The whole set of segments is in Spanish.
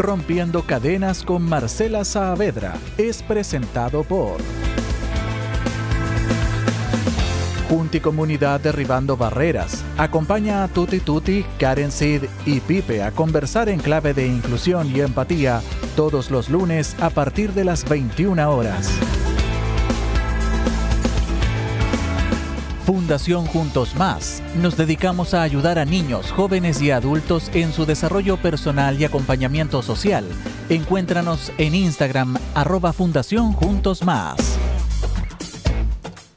Rompiendo Cadenas con Marcela Saavedra es presentado por Junti Comunidad Derribando Barreras. Acompaña a Tuti Tuti, Karen Sid y Pipe a conversar en clave de inclusión y empatía todos los lunes a partir de las 21 horas. Fundación Juntos Más. Nos dedicamos a ayudar a niños, jóvenes y adultos en su desarrollo personal y acompañamiento social. Encuéntranos en Instagram arroba Fundación Juntos Más.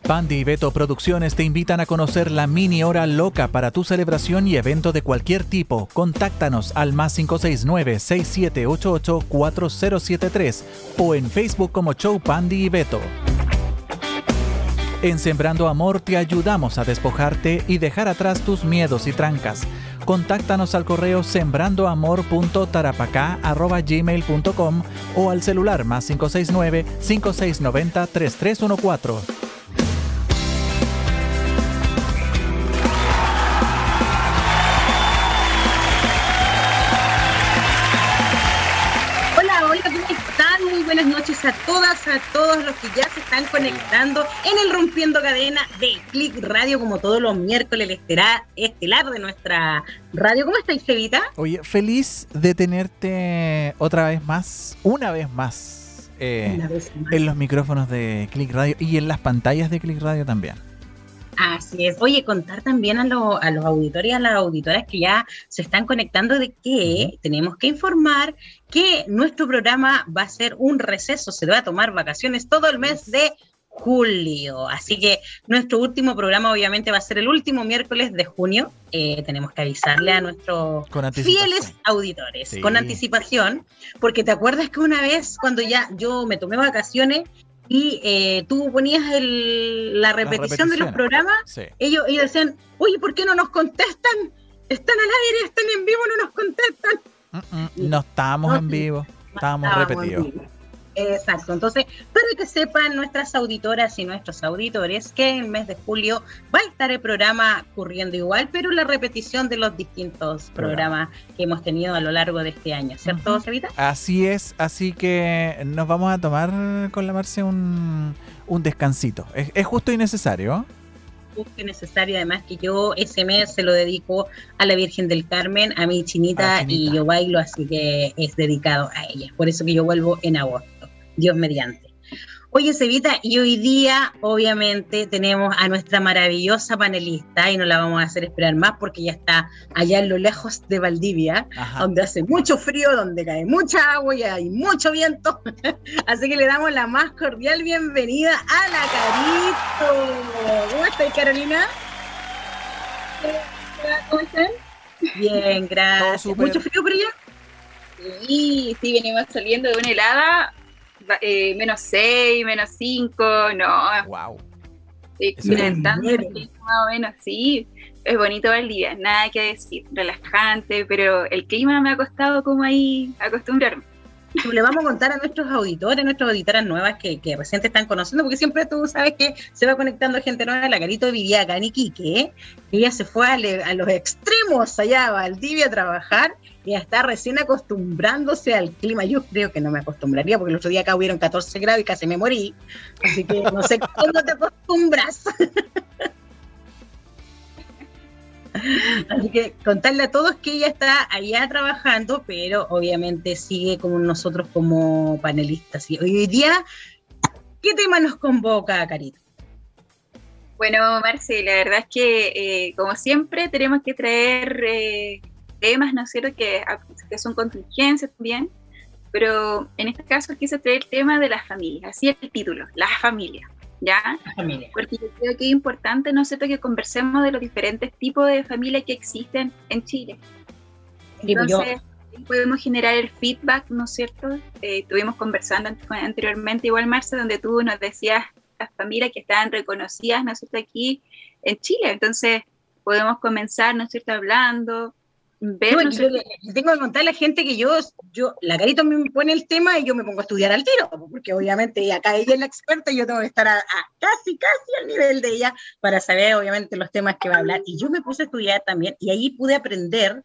Pandi y Beto Producciones te invitan a conocer la mini hora loca para tu celebración y evento de cualquier tipo. Contáctanos al más 569-6788-4073 o en Facebook como Show Pandi y Beto. En Sembrando Amor te ayudamos a despojarte y dejar atrás tus miedos y trancas. Contáctanos al correo sembrandoamor.tarapacá.gmail.com o al celular más 569-5690-3314. buenas noches a todas, a todos los que ya se están conectando en el Rompiendo Cadena de Click Radio, como todos los miércoles, el estelar de nuestra radio. ¿Cómo estáis, Cevita? Oye, feliz de tenerte otra vez más, una vez más, eh, en los micrófonos de Click Radio y en las pantallas de Click Radio también. Así es. Oye, contar también a, a los auditores y a las auditoras que ya se están conectando de que tenemos que informar que nuestro programa va a ser un receso, se va a tomar vacaciones todo el mes de julio. Así que nuestro último programa obviamente va a ser el último miércoles de junio. Eh, tenemos que avisarle a nuestros fieles auditores con anticipación, porque te acuerdas que una vez cuando ya yo me tomé vacaciones, y eh, tú ponías la, repetición de los programas, ellos, ellos decían, oye, ¿por qué no nos contestan? Están al aire, están en vivo, no nos contestan. Mm, mm, no estábamos en vivo, estábamos repetidos. Exacto, entonces, para que sepan nuestras auditoras y nuestros auditores que en el mes de julio va a estar el programa corriendo igual, pero la repetición de los distintos programas que hemos tenido a lo largo de este año, ¿cierto, Sevita? Así es, así que nos vamos a tomar con la Marce un, un descansito. Es, justo y necesario. Justo y necesario, además que yo ese mes se lo dedico a la Virgen del Carmen, a mi chinita, chinita. y yo bailo, así que es dedicado a ella. Por eso que yo vuelvo en agosto. Dios mediante. Oye, Cevita, y hoy día, obviamente, tenemos a nuestra maravillosa panelista y no la vamos a hacer esperar más porque ya está allá en lo lejos de Valdivia, donde hace mucho frío, donde cae mucha agua y hay mucho viento. Así que le damos la más cordial bienvenida a la Carito. ¿Cómo estás, Carolina? ¿Cómo están? Bien, gracias. ¿Mucho frío por allá? Sí, sí, venimos saliendo de una helada eh, menos 6, menos 5, no. Wow. Experimentando más o menos, sí. Es bonito el día, nada que decir, relajante, pero el clima me ha costado como ahí acostumbrarme. Le vamos a contar a nuestros auditores, a nuestras auditoras nuevas que, que recién te están conociendo, porque siempre tú sabes que se va conectando gente nueva. La Carito vivía acá en Iquique, ella se fue a, a los extremos allá a Valdivia a trabajar y está recién acostumbrándose al clima. Yo creo que no me acostumbraría, porque el otro día acá hubieron 14 grados y casi me morí. Así que no sé cómo te acostumbras. Así que contarle a todos que ella está allá trabajando, pero obviamente sigue con nosotros como panelistas. Y hoy día, ¿qué tema nos convoca, Carita? Bueno, Marce, la verdad es que, eh, como siempre, tenemos que traer eh, temas, ¿no es cierto?, que, que son contingencias también, pero en este caso quise traer el tema de la familia, así el título, la familia, ¿ya? familia. Porque yo creo que es importante, ¿no es cierto?, que conversemos de los diferentes tipos de familias que existen en Chile. Entonces, podemos generar el feedback, ¿no es cierto? Eh, estuvimos conversando anteriormente, igual Marce, donde tú nos decías las familias que estaban reconocidas, ¿no es cierto?, aquí en Chile. Entonces, podemos comenzar, ¿no es cierto?, hablando tengo que contar a la gente que yo, yo, la carita me pone el tema y yo me pongo a estudiar al tiro, porque obviamente acá ella es la experta y yo tengo que estar a, casi, casi al nivel de ella para saber obviamente los temas que va a hablar. Y yo me puse a estudiar también y ahí pude aprender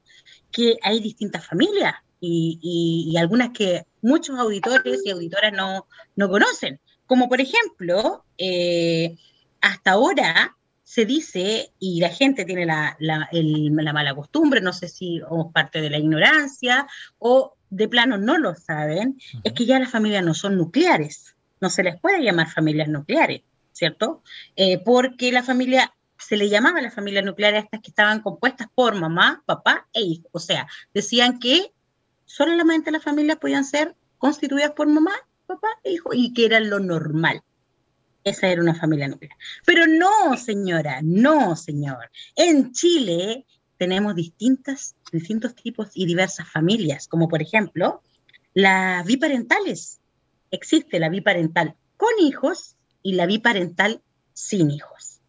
que hay distintas familias. y, algunas que muchos auditores y auditoras no, no conocen. Como por ejemplo, eh, hasta ahora se dice, y la gente tiene la, la, la mala costumbre, no sé si o parte de la ignorancia o de plano no lo saben, es que ya las familias no son nucleares, no se les puede llamar familias nucleares, ¿cierto? Eh, porque la familia, se le llamaba a la familia nuclear a estas que estaban compuestas por mamá, papá e hijo, o sea, decían que solamente las familias podían ser constituidas por mamá, papá e hijo, y que era lo normal. Esa era una familia nuclear. Pero no, señora, no, señor. En Chile tenemos distintas, distintos tipos y diversas familias, como por ejemplo las biparentales. Existe la biparental con hijos y la biparental sin hijos.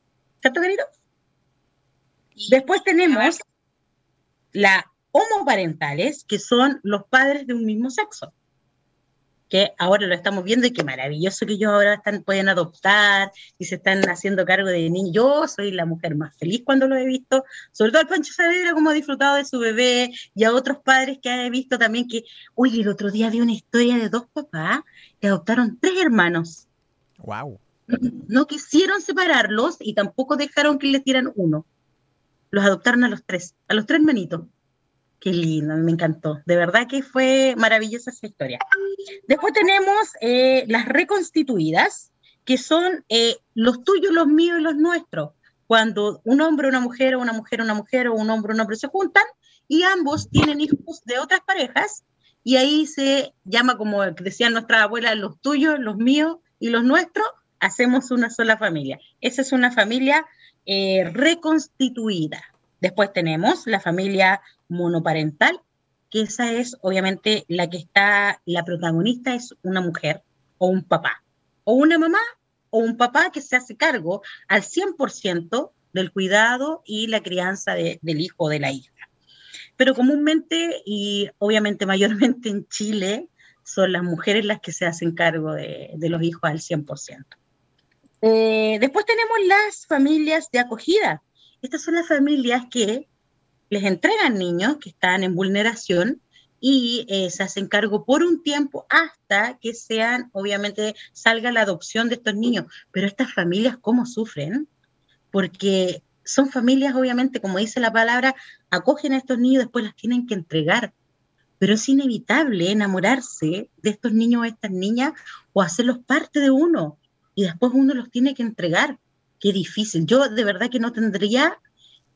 ¿Cierto, querido? Después tenemos la homoparentales, que son los padres de un mismo sexo que ahora lo estamos viendo y qué maravilloso que ellos ahora están, pueden adoptar y se están haciendo cargo de niños. Yo soy la mujer más feliz cuando lo he visto, sobre todo al Pancho Saavedra como ha disfrutado de su bebé y a otros padres que he visto también que, oye, el otro día vi una historia de dos papás que adoptaron tres hermanos. Wow. No quisieron separarlos y tampoco dejaron que les dieran uno. Los adoptaron a los tres, a los tres manitos. Qué lindo, me encantó. De verdad que fue maravillosa esa historia. Después tenemos eh, las reconstituidas, que son eh, los tuyos, los míos y los nuestros. Cuando un hombre, una mujer, o una mujer, una mujer, o un hombre, un hombre se juntan y ambos tienen hijos de otras parejas, y ahí se llama, como decían nuestras abuelas, los tuyos, los míos y los nuestros, hacemos una sola familia. Esa es una familia eh, reconstituida. Después tenemos la familia monoparental, que esa es obviamente la que está, la protagonista es una mujer o un papá, o una mamá o un papá que se hace cargo al 100% del cuidado y la crianza del hijo o de la hija. Pero comúnmente y obviamente mayormente en Chile son las mujeres las que se hacen cargo de, los hijos al 100%. Eh, después tenemos las familias de acogida. Estas son las familias que les entregan niños que están en vulneración y eh, se hacen cargo por un tiempo hasta que sean, obviamente, salga la adopción de estos niños. Pero estas familias, ¿cómo sufren? Porque son familias, obviamente, como dice la palabra, acogen a estos niños después las tienen que entregar. Pero es inevitable enamorarse de estos niños o estas niñas o hacerlos parte de uno. Y después uno los tiene que entregar. Qué difícil. Yo de verdad que no tendría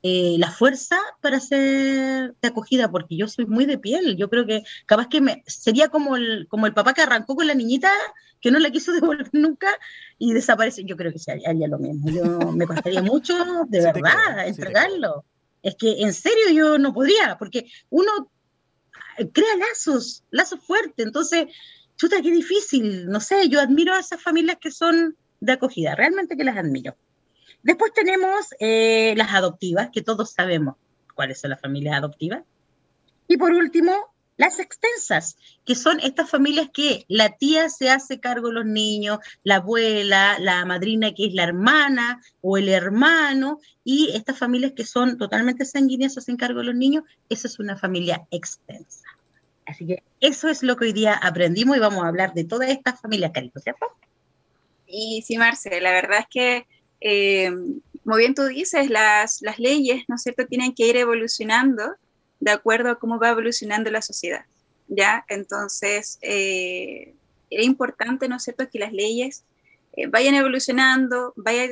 eh, la fuerza para ser de acogida, porque yo soy muy de piel. Yo creo que capaz que me, sería como el, como el papá que arrancó con la niñita, que no la quiso devolver nunca y desaparece. Yo creo que haría lo mismo. Yo me costaría mucho, de verdad, entregarlo. es que en serio yo no podría, porque uno crea lazos, lazos fuertes. Entonces, chuta, qué difícil. No sé, yo admiro a esas familias que son de acogida, realmente que las admiro. Después tenemos eh, las adoptivas, que todos sabemos cuáles son las familias adoptivas. Y por último, las extensas, que son estas familias que la tía se hace cargo de los niños, la abuela, la madrina que es la hermana o el hermano, y estas familias que son totalmente sanguíneas se hacen cargo de los niños, esa es una familia extensa. Así que eso es lo que hoy día aprendimos y vamos a hablar de todas estas familias, Carito, ¿cierto? Y sí, Marce, la verdad es que eh, como bien tú dices, las, las leyes, ¿no es cierto?, tienen que ir evolucionando de acuerdo a cómo va evolucionando la sociedad, ¿ya? Entonces, eh, era importante, ¿no es cierto?, que las leyes eh, vayan evolucionando, vayan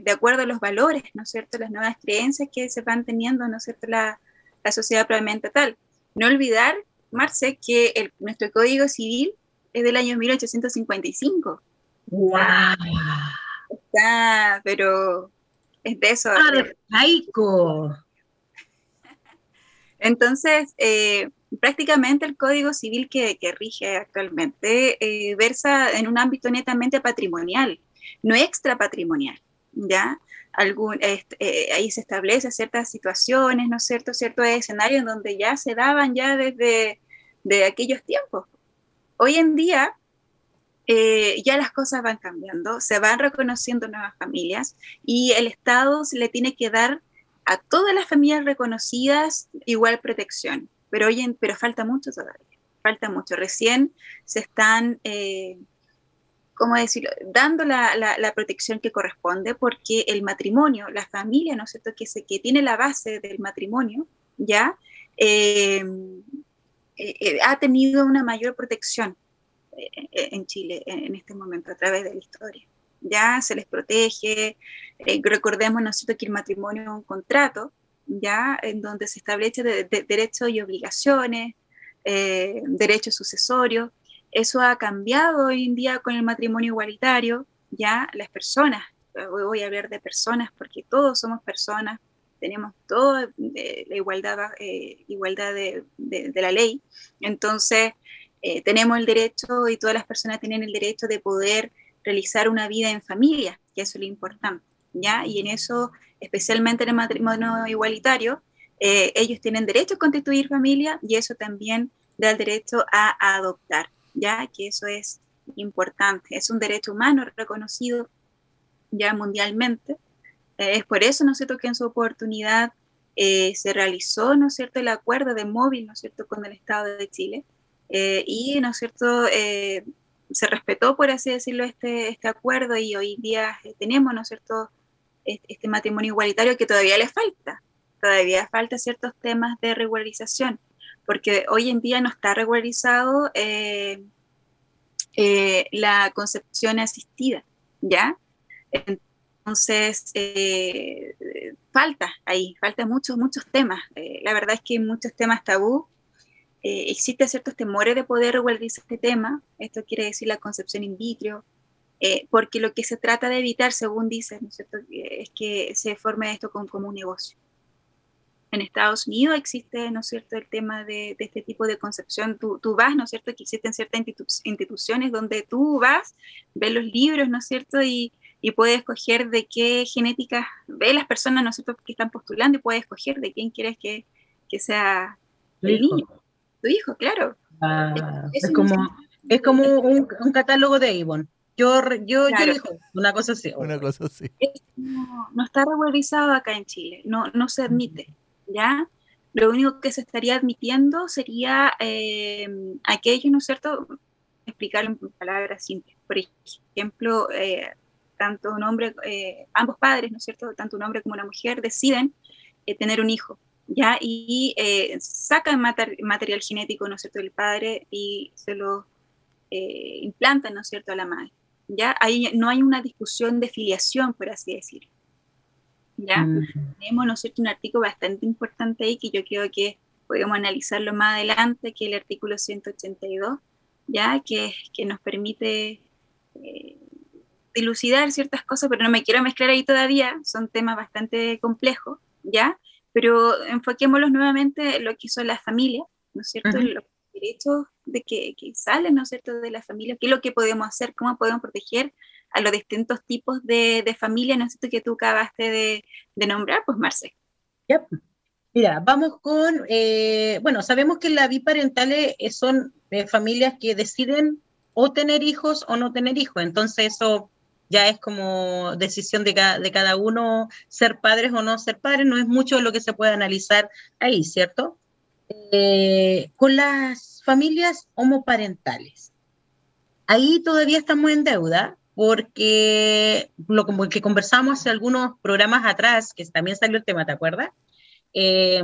de acuerdo a los valores, ¿no es cierto?, las nuevas creencias que se van teniendo, ¿no es cierto?, la, la sociedad probablemente tal. No olvidar, Marce, que el, nuestro Código Civil es del año 1855. ¡Wow! Está, pero es de eso. Arcaico. Entonces, eh, prácticamente el Código Civil que, rige actualmente eh, versa en un ámbito netamente patrimonial, no extrapatrimonial, ¿ya? Algún, este, eh, ahí se establece ciertas situaciones, ¿no es cierto?, ciertos escenarios donde ya se daban ya desde de aquellos tiempos. Hoy en día, eh, ya las cosas van cambiando, se van reconociendo nuevas familias y el Estado le tiene que dar a todas las familias reconocidas igual protección. pero, oye, pero falta mucho todavía, falta mucho. Recién se están, eh, ¿cómo decirlo?, dando la, la, protección que corresponde porque el matrimonio, la familia, ¿no es cierto?, que, se, que tiene la base del matrimonio, ¿ya? Eh, ha tenido una mayor protección en Chile en este momento a través de la historia. Ya se les protege, recordemos, ¿no es cierto?, que el matrimonio es un contrato, ya en donde se establece de, derechos y obligaciones, eh, derechos sucesorios. Eso ha cambiado hoy en día con el matrimonio igualitario, ya las personas, voy a hablar de personas porque todos somos personas, tenemos toda eh, la igualdad, eh, igualdad de, la ley, entonces tenemos el derecho y todas las personas tienen el derecho de poder realizar una vida en familia, que eso es lo importante, ¿ya? Y en eso especialmente en el matrimonio igualitario, eh, ellos tienen derecho a constituir familia y eso también da el derecho a, adoptar, ya que eso es importante, es un derecho humano reconocido ya mundialmente. Eh, es por eso, ¿no es cierto?, que en su oportunidad eh, se realizó, ¿no es cierto?, el acuerdo de móvil, ¿no es cierto?, con el Estado de Chile. Y, ¿no es cierto?, se respetó, por así decirlo, este, este acuerdo y hoy día tenemos, ¿no es cierto?, este matrimonio igualitario que todavía le falta. Todavía falta ciertos temas de regularización, porque hoy en día no está regularizado eh, eh, la concepción asistida, ¿ya? Entonces, eh, falta ahí, falta muchos, muchos temas. la verdad es que hay muchos temas tabú. Existen ciertos temores de poder regularizar este tema. Esto quiere decir la concepción in vitro, eh, porque lo que se trata de evitar, según dicen, ¿no es, cierto? es que se forme esto como, un negocio. En Estados Unidos existe, ¿no es cierto?, el tema de, este tipo de concepción. Tú, tú, vas, ¿no es cierto?, que existen ciertas instituciones donde tú vas, ves los libros, ¿no es cierto?, y, y puedes escoger de qué genética, ve las personas, ¿no es cierto?, que están postulando y puedes escoger de quién quieres que, que sea el niño. Tu hijo, claro. Ah, es, como, es como un, un catálogo de Avon. Yo, yo, una cosa así. Una cosa así. No, está regularizado acá en Chile, no, no se admite, ¿ya? Lo único que se estaría admitiendo sería eh, aquello, ¿no es cierto? Explicarlo en palabras simples. Por ejemplo, eh, tanto un hombre, eh, ambos padres, ¿no es cierto? Tanto un hombre como una mujer deciden tener un hijo, ¿ya? Y sacan material genético, ¿no es cierto?, del padre y se lo implantan, ¿no es cierto?, a la madre. ¿ya? Ahí no hay una discusión de filiación, por así decirlo. ¿ya? Tenemos, ¿no un artículo bastante importante ahí que yo creo que podemos analizarlo más adelante, que es el artículo 182, ¿ya? Que, que nos permite eh, dilucidar ciertas cosas, pero no me quiero mezclar ahí todavía, son temas bastante complejos, ¿ya? Pero enfoquémoslos nuevamente en lo que son las familias, ¿no es cierto? Los derechos de que, que salen, ¿no es cierto?, de la familia, qué es lo que podemos hacer, cómo podemos proteger a los distintos tipos de, de familia, ¿no es cierto?, que tú acabaste de, de nombrar, pues Marce. Mira, vamos con, eh, bueno, sabemos que las biparentales eh, son eh, familias que deciden o tener hijos o no tener hijos, entonces eso ya es como decisión de cada, de cada uno ser padres o no ser padres, no es mucho lo que se puede analizar ahí, ¿cierto? con las familias homoparentales. Ahí todavía estamos en deuda porque lo que conversamos hace algunos programas atrás, que también salió el tema, ¿te acuerdas? Eh,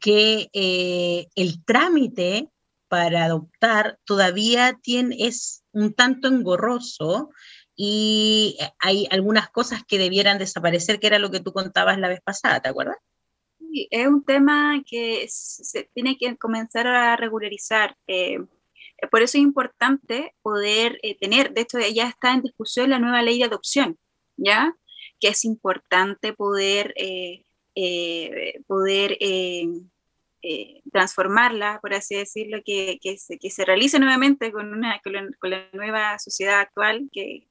que eh, el trámite para adoptar todavía tiene, es un tanto engorroso y hay algunas cosas que debieran desaparecer, que era lo que tú contabas la vez pasada, ¿te acuerdas? es un tema que se tiene que comenzar a regularizar. Eh, por eso es importante poder eh, tener, de hecho ya está en discusión la nueva ley de adopción, ¿ya? Que es importante poder, eh, poder transformarla, por así decirlo, que, que, se, que se realice nuevamente con, una, con la, con, la, nueva sociedad actual, que,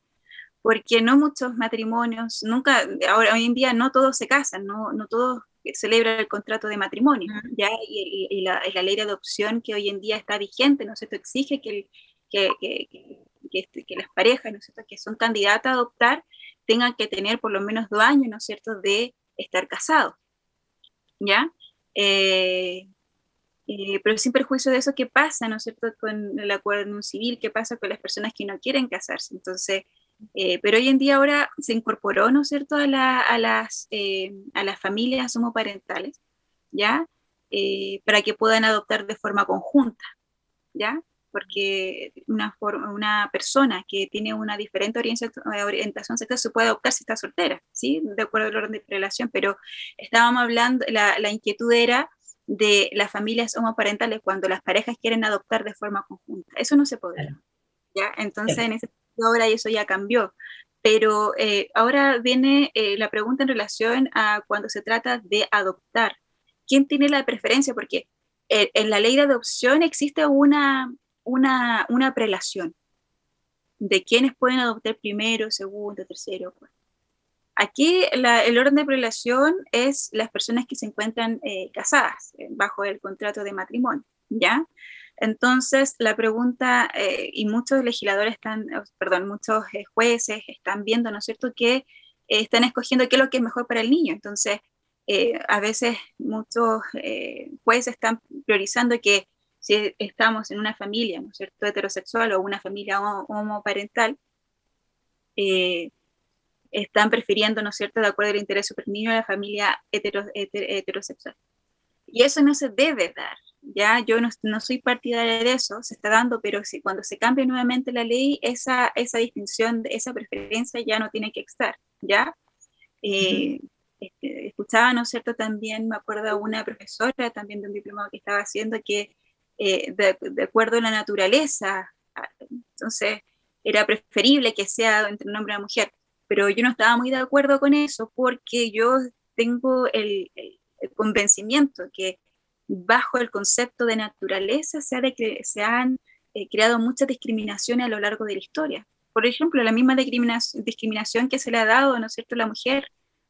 porque no muchos matrimonios, nunca, ahora hoy en día no todos se casan, no, no todos celebra el contrato de matrimonio, ¿ya? Y, la, ley de adopción que hoy en día está vigente, ¿no es cierto?, exige que, que, este, que, las parejas, ¿no es cierto?, que son candidatas a adoptar, tengan que tener por lo menos dos años, ¿no es cierto?, de estar casados, ¿ya? Eh, Eh, pero sin perjuicio de eso, ¿qué pasa, no es cierto, con el acuerdo civil? ¿Qué pasa con las personas que no quieren casarse? Entonces, eh, pero hoy en día ahora se incorporó, ¿no es cierto?, a, las, eh, a las familias homoparentales, ¿ya? para que puedan adoptar de forma conjunta, ¿ya? Porque una, una persona que tiene una diferente orientación, sexual se puede adoptar si está soltera, ¿sí? De acuerdo al orden de relación, pero estábamos hablando, la, la inquietud era de las familias homoparentales cuando las parejas quieren adoptar de forma conjunta. Eso no se puede. ¿ya? Entonces, en ese sentido, ahora eso ya cambió. Pero eh, ahora viene eh, la pregunta en relación a cuando se trata de adoptar. ¿Quién tiene la preferencia? Porque eh, en la ley de adopción existe una, una, una prelación de quienes pueden adoptar primero, segundo, tercero. Aquí el orden de prelación es las personas que se encuentran casadas bajo el contrato de matrimonio, ¿ya? Entonces, la pregunta, eh, y muchos legisladores están, perdón, muchos jueces están viendo, ¿no es cierto?, que están escogiendo qué es lo que es mejor para el niño. Entonces, a veces muchos jueces están priorizando que si estamos en una familia, ¿no es cierto?, heterosexual o una familia homoparental, eh, están prefiriendo, ¿no es cierto?, de acuerdo al interés super niño a la familia heterosexual. Y eso no se debe dar, ¿ya? Yo no, no, soy partidaria de eso, se está dando, pero si cuando se cambie nuevamente la ley, esa, esa distinción, esa preferencia ya no tiene que estar, ¿ya? Eh, este, escuchaba, ¿no es cierto?, también me acuerdo una profesora, también de un diplomado que estaba haciendo, que eh, de, de acuerdo a la naturaleza, entonces era preferible que sea entre un hombre y una mujer pero yo no estaba muy de acuerdo con eso porque yo tengo el, convencimiento que bajo el concepto de naturaleza se, se han eh, creado muchas discriminaciones a lo largo de la historia. Por ejemplo, la misma discriminación, que se le ha dado, ¿no es cierto?, a la mujer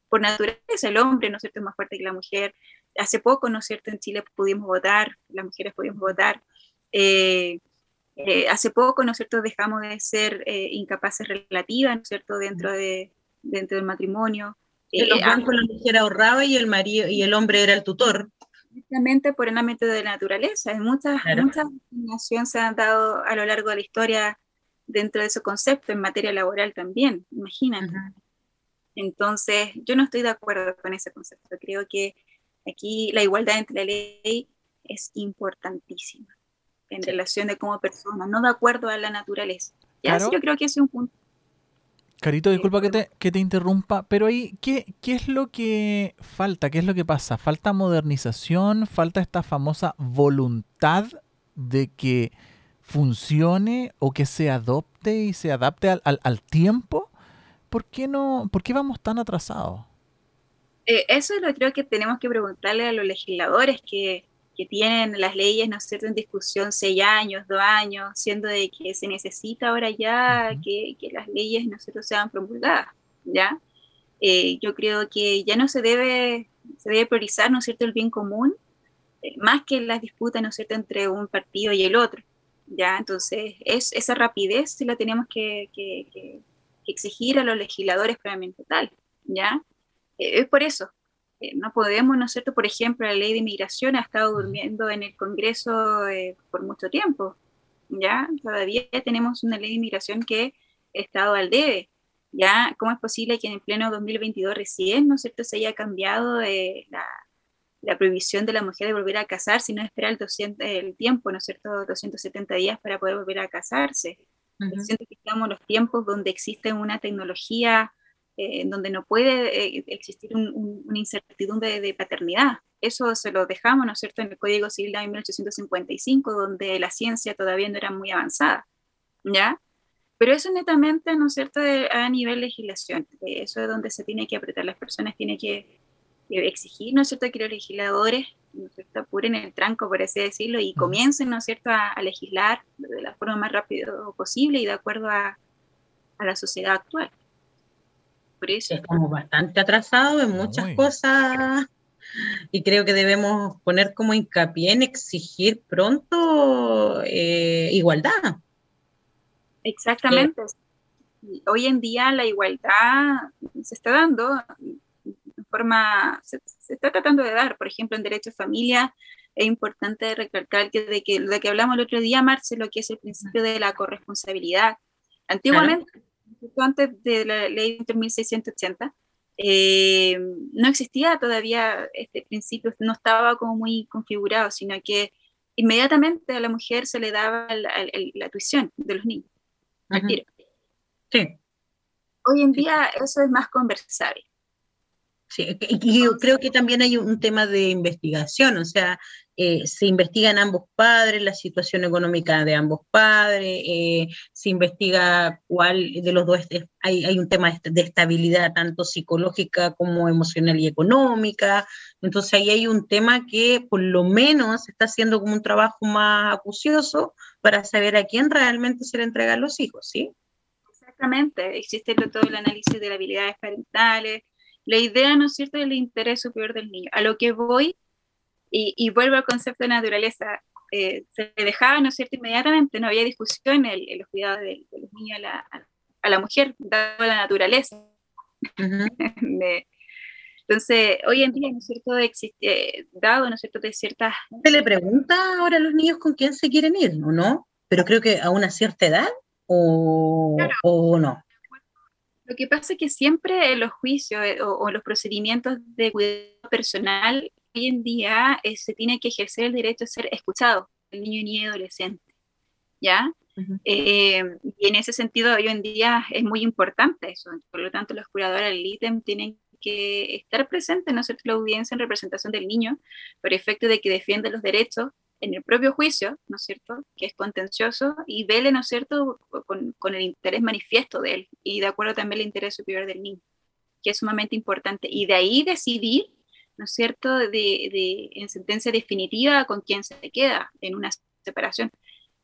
por naturaleza, el hombre, ¿no es cierto?, es más fuerte que la mujer. Hace poco, ¿no es cierto?, en Chile pudimos votar, las mujeres pudimos votar. Eh, eh, hace poco, ¿no es cierto?, dejamos de ser eh, incapaces relativas, ¿no es cierto?, dentro, de, dentro del matrimonio. En los la mujer ahorraba y el, marido, y el hombre era el tutor. Justamente por el ámbito de la naturaleza. Muchas, muchas discriminaciones se han dado a lo largo de la historia dentro de ese concepto, en materia laboral también, imagínate. Entonces, yo no estoy de acuerdo con ese concepto. Creo que aquí la igualdad entre la ley es importantísima en relación de como persona, no de acuerdo a la naturaleza. Ya, yo creo que ese es un punto. Carito, disculpa que te, que te interrumpa, pero ahí, ¿qué, ¿qué es lo que falta? ¿Qué es lo que pasa? ¿Falta modernización? ¿Falta esta famosa voluntad de que funcione o que se adopte y se adapte al, al, tiempo? ¿Por qué, no, ¿Por qué vamos tan atrasados? Eh, eso lo creo que tenemos que preguntarle a los legisladores que que tienen las leyes, ¿no es cierto?, en discusión seis años, dos años, siendo de que se necesita ahora ya que, que, las leyes, ¿no es cierto?, sean promulgadas, ¿ya? Eh, yo creo que ya no se debe, se debe priorizar, ¿no es cierto?, el bien común, eh, más que las disputas, ¿no es cierto?, entre un partido y el otro, ¿ya? Entonces, es, esa rapidez sí la tenemos que, que, que exigir a los legisladores previamente tal, ¿ya? Eh, es por eso, no podemos, ¿no es cierto? Por ejemplo, la ley de inmigración ha estado durmiendo en el Congreso eh, por mucho tiempo, ¿ya? Todavía tenemos una ley de inmigración que ha estado al debe, ¿ya? ¿Cómo es posible que en el pleno 2022 recién, ¿no es cierto?, se haya cambiado eh, la, la, prohibición de la mujer de volver a casarse y no esperar el, el tiempo, ¿no es cierto?, 270 días para poder volver a casarse. Siento que estamos en los tiempos donde existe una tecnología eh, en donde no puede eh, existir una incertidumbre de, paternidad. Eso se lo dejamos, ¿no es cierto?, en el Código Civil de 1855, donde la ciencia todavía no era muy avanzada, ¿ya? Pero eso netamente, ¿no es cierto?, a nivel legislación. Eso es donde se tiene que apretar. Las personas tienen que, exigir, ¿no es cierto?, que los legisladores, ¿no es cierto?, apuren el tranco, por así decirlo, y comiencen, ¿no es cierto?, a, legislar de la forma más rápida posible y de acuerdo a la sociedad actual. Estamos bastante atrasados en muchas cosas y creo que debemos poner como hincapié en exigir pronto eh, igualdad. Exactamente. Hoy en día la igualdad se está dando de forma, se, está tratando de dar, por ejemplo, en derecho de familia, es importante recalcar que de que lo que hablamos el otro día, Marce, lo que es el principio de la corresponsabilidad. Antiguamente, antes de la ley de 1680, eh, no existía todavía este principio, no estaba como muy configurado, sino que inmediatamente a la mujer se le daba la, tuición de los niños. Sí. Hoy en día eso es más conversable. Sí, y yo creo que también hay un tema de investigación, o sea, eh, se investigan ambos padres, la situación económica de ambos padres, eh, se investiga cuál de los dos, hay, hay un tema de estabilidad tanto psicológica como emocional y económica, entonces ahí hay un tema que por lo menos está haciendo como un trabajo más acucioso para saber a quién realmente se le entregan los hijos, ¿sí? Exactamente, existe todo el análisis de las habilidades parentales, la idea, ¿no es cierto?, del interés superior del niño. A lo que voy, y, vuelvo al concepto de naturaleza, eh, se dejaba, ¿no es cierto?, inmediatamente, no había discusión en, los cuidados de, los niños a la, mujer, dado la naturaleza. entonces, hoy en día, ¿no es cierto?, existe, dado, ¿no es cierto?, de ciertas... Se le pregunta ahora a los niños con quién se quieren ir, ¿o no? Pero creo que a una cierta edad, o, o no. Lo que pasa es que siempre los juicios eh, o, los procedimientos de cuidado personal, hoy en día eh, se tiene que ejercer el derecho a ser escuchado, el niño y adolescente, ¿ya? Eh, y en ese sentido, hoy en día es muy importante eso. Por lo tanto, los curadores del ITEM tienen que estar presentes, ¿no es cierto?, la audiencia en representación del niño, por efecto de que defiende los derechos en el propio juicio, ¿no es cierto?, que es contencioso, y vele, ¿no es cierto?, con, con, el interés manifiesto de él, y de acuerdo también al interés superior del niño, que es sumamente importante. Y de ahí decidir, ¿no es cierto?, de, de, en sentencia definitiva con quién se queda en una separación.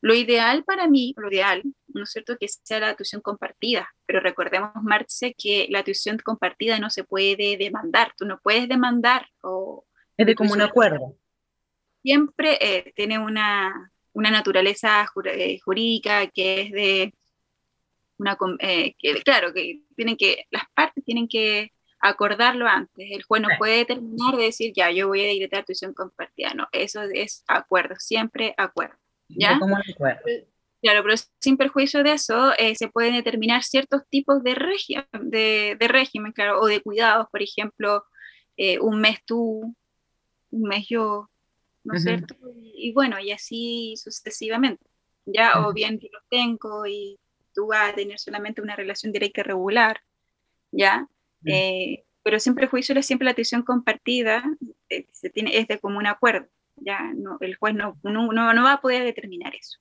Lo ideal para mí, lo ideal, ¿no es cierto?, que sea la tuición compartida, pero recordemos, Marce, que la tuición compartida no se puede demandar, tú no puedes demandar o... Es de común acuerdo siempre eh, tiene una, naturaleza eh, jurídica que es de una, eh, claro, que tienen que, las partes tienen que acordarlo antes. El juez no puede terminar de decir, ya, yo voy a decretar tuición compartida. No, eso es acuerdo, siempre acuerdo. ¿ya? acuerdo. Claro, pero sin perjuicio de eso, se pueden determinar ciertos tipos de, de, de, régimen, claro, o de cuidados, por ejemplo, un mes tú, un mes yo, ¿no es cierto? Y, bueno, y así sucesivamente. Ya, o bien yo lo tengo y tú vas a tener solamente una relación directa y regular, ¿ya? Eh, pero siempre el juicio es siempre la atención compartida, eh, se tiene, es de común acuerdo, ya, no, el juez no, no, no, va a poder determinar eso.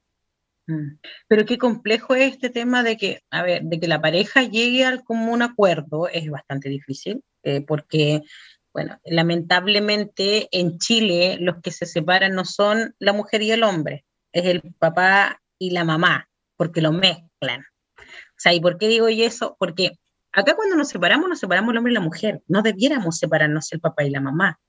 Mm. Pero qué complejo es este tema de que, a ver, de que la pareja llegue al común acuerdo, es bastante difícil, eh, porque bueno, lamentablemente en Chile los que se separan no son la mujer y el hombre, es el papá y la mamá, porque lo mezclan. O sea, ¿y por qué digo eso? Porque acá cuando nos separamos, nos separamos el hombre y la mujer. No debiéramos separarnos el papá y la mamá.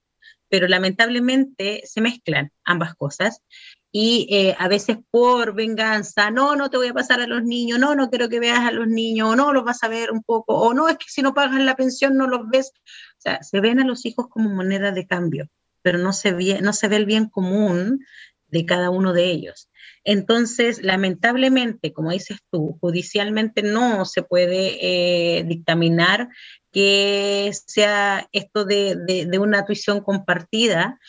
Pero lamentablemente se mezclan ambas cosas y eh, a veces por venganza, no, no te voy a pasar a los niños, no, no quiero que veas a los niños, o no los vas a ver un poco, o no, es que si no pagan la pensión no los ves. O sea, se ven a los hijos como moneda de cambio, pero no se ve, no se ve el bien común de cada uno de ellos. Entonces, lamentablemente, como dices tú, judicialmente no se puede eh, dictaminar que sea esto de, de una tuición compartida,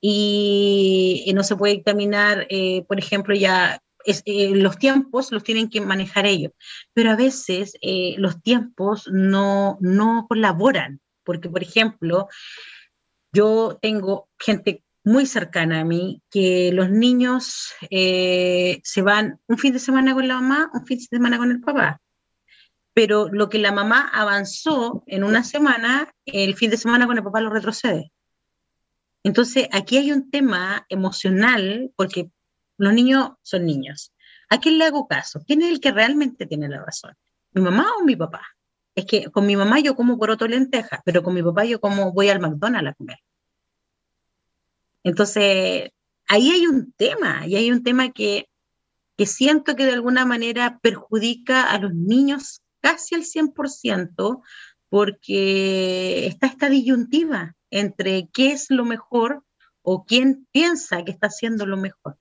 y, no se puede dictaminar, eh, por ejemplo, ya eh, los tiempos los tienen que manejar ellos, pero a veces los tiempos no, no colaboran, porque, por ejemplo, yo tengo gente muy cercana a mí que los niños se van un fin de semana con la mamá, un fin de semana con el papá. Pero lo que la mamá avanzó en una semana, el fin de semana con el papá lo retrocede. Entonces, aquí hay un tema emocional, porque los niños son niños. ¿A quién le hago caso? ¿Quién es el que realmente tiene la razón? ¿Mi mamá o mi papá? Es que con mi mamá yo como por otro lenteja, pero con mi papá yo como voy al McDonald's a comer. Entonces, ahí hay un tema, y hay un tema que, que siento que de alguna manera perjudica a los niños casi al 100%, porque está esta disyuntiva entre qué es lo mejor o quién piensa que está haciendo lo mejor?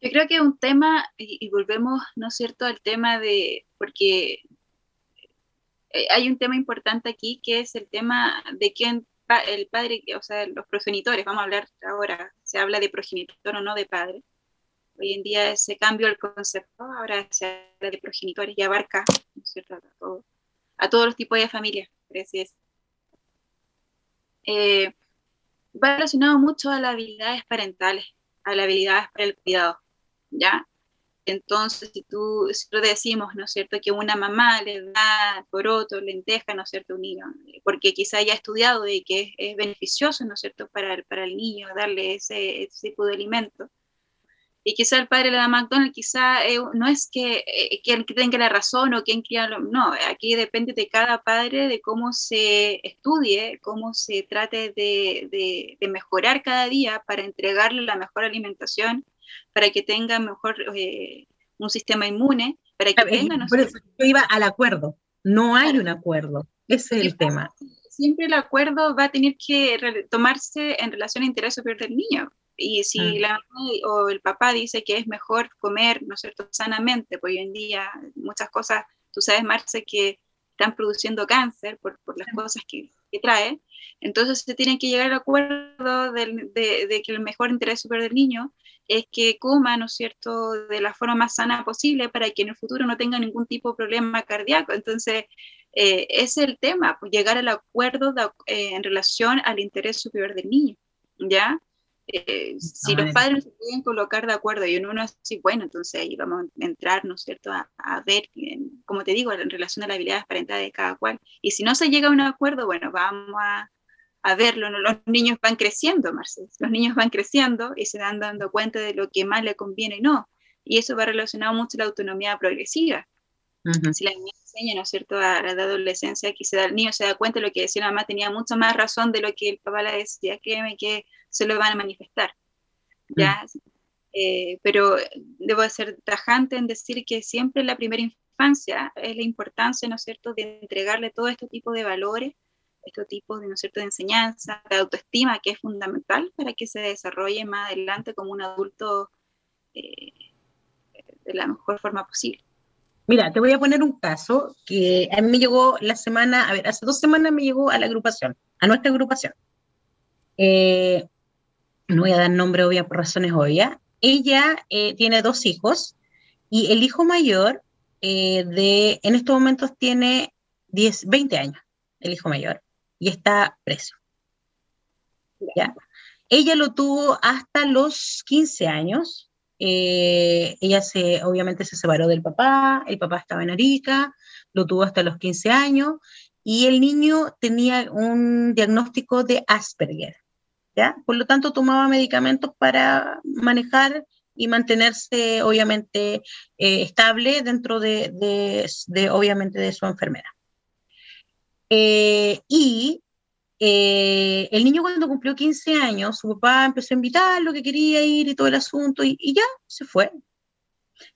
Yo creo que es un tema, y, volvemos, ¿no es cierto?, al tema de, porque eh, hay un tema importante aquí que es el tema de quién, el padre, o sea, los progenitores, vamos a hablar ahora, se habla de progenitor o no de padre. Hoy en día se cambió el concepto, ahora se habla de progenitores y abarca, a, todos los tipos de familias, gracias. Eh, va relacionado mucho a las habilidades parentales, a las habilidades para el cuidado, ¿ya? Entonces, si tú, si lo decimos, ¿no es cierto?, que una mamá le da poroto, lenteja, ¿no es cierto?, un niño, porque quizá haya estudiado y que es, beneficioso, ¿no es cierto?, para, para el niño darle ese, ese tipo de alimento, y quizá el padre le da McDonald's, quizá eh, no es que eh, quien tenga la razón o quien quiera, no, aquí depende de cada padre, de cómo se estudie, cómo se trate de, de, mejorar cada día para entregarle la mejor alimentación, para que tenga mejor eh, un sistema inmune, para que venga... No por eso yo iba al acuerdo, no hay un acuerdo, ese es el tema. Siempre el acuerdo va a tener que tomarse en relación a interés superior del niño y si mm. la mamá o el papá dice que es mejor comer, ¿no es cierto?, sanamente, pues hoy en día muchas cosas, tú sabes, Marce, que están produciendo cáncer por, por las cosas que, que, trae, entonces se tienen que llegar al acuerdo de, de, que el mejor interés superior del niño es que coma, ¿no es cierto?, de la forma más sana posible para que en el futuro no tenga ningún tipo de problema cardíaco. Entonces, eh, ese es el tema, pues llegar al acuerdo eh, en relación al interés superior del niño, ¿ya? Eh, si los padres se pueden colocar de acuerdo y uno no es así, bueno, entonces ahí vamos a entrar, ¿no es cierto?, a, ver, como te digo, en relación a las habilidades parentales de cada cual. Y si no se llega a un acuerdo, bueno, vamos a, a verlo. Los niños van creciendo, Marcel, los niños van creciendo y se dan dando cuenta de lo que más le conviene y no. Y eso va relacionado mucho a la autonomía progresiva. Si la niña enseña, ¿no es cierto?, a la adolescencia, que se da, el niño se da cuenta de lo que decía la mamá, tenía mucha más razón de lo que el papá le decía, créeme que se lo van a manifestar. ¿ya? Mm. Eh, pero debo ser tajante en decir que siempre la primera infancia es la importancia, ¿no es cierto?, de entregarle todo este tipo de valores, este tipo de, ¿no cierto?, de enseñanza, de autoestima, que es fundamental para que se desarrolle más adelante como un adulto eh, de la mejor forma posible. Mira, te voy a poner un caso que a mí me llegó la semana, a ver, hace dos semanas me llegó a la agrupación, a nuestra agrupación. Eh, no voy a dar nombre obvia por razones obvias, ella eh, tiene dos hijos y el hijo mayor de, en estos momentos tiene 10, 20 años, el hijo mayor, y está preso. ¿Ya? Ella lo tuvo hasta los 15 años. Eh, ella se, obviamente se separó del papá, el papá estaba en Arica, lo tuvo hasta los 15 años y el niño tenía un diagnóstico de Asperger. Por lo tanto, tomaba medicamentos para manejar y mantenerse, obviamente, eh, estable dentro de, obviamente, de su enfermera. Eh, y eh, el niño cuando cumplió 15 años, su papá empezó a invitarlo, que quería ir y todo el asunto, y, ya, se fue.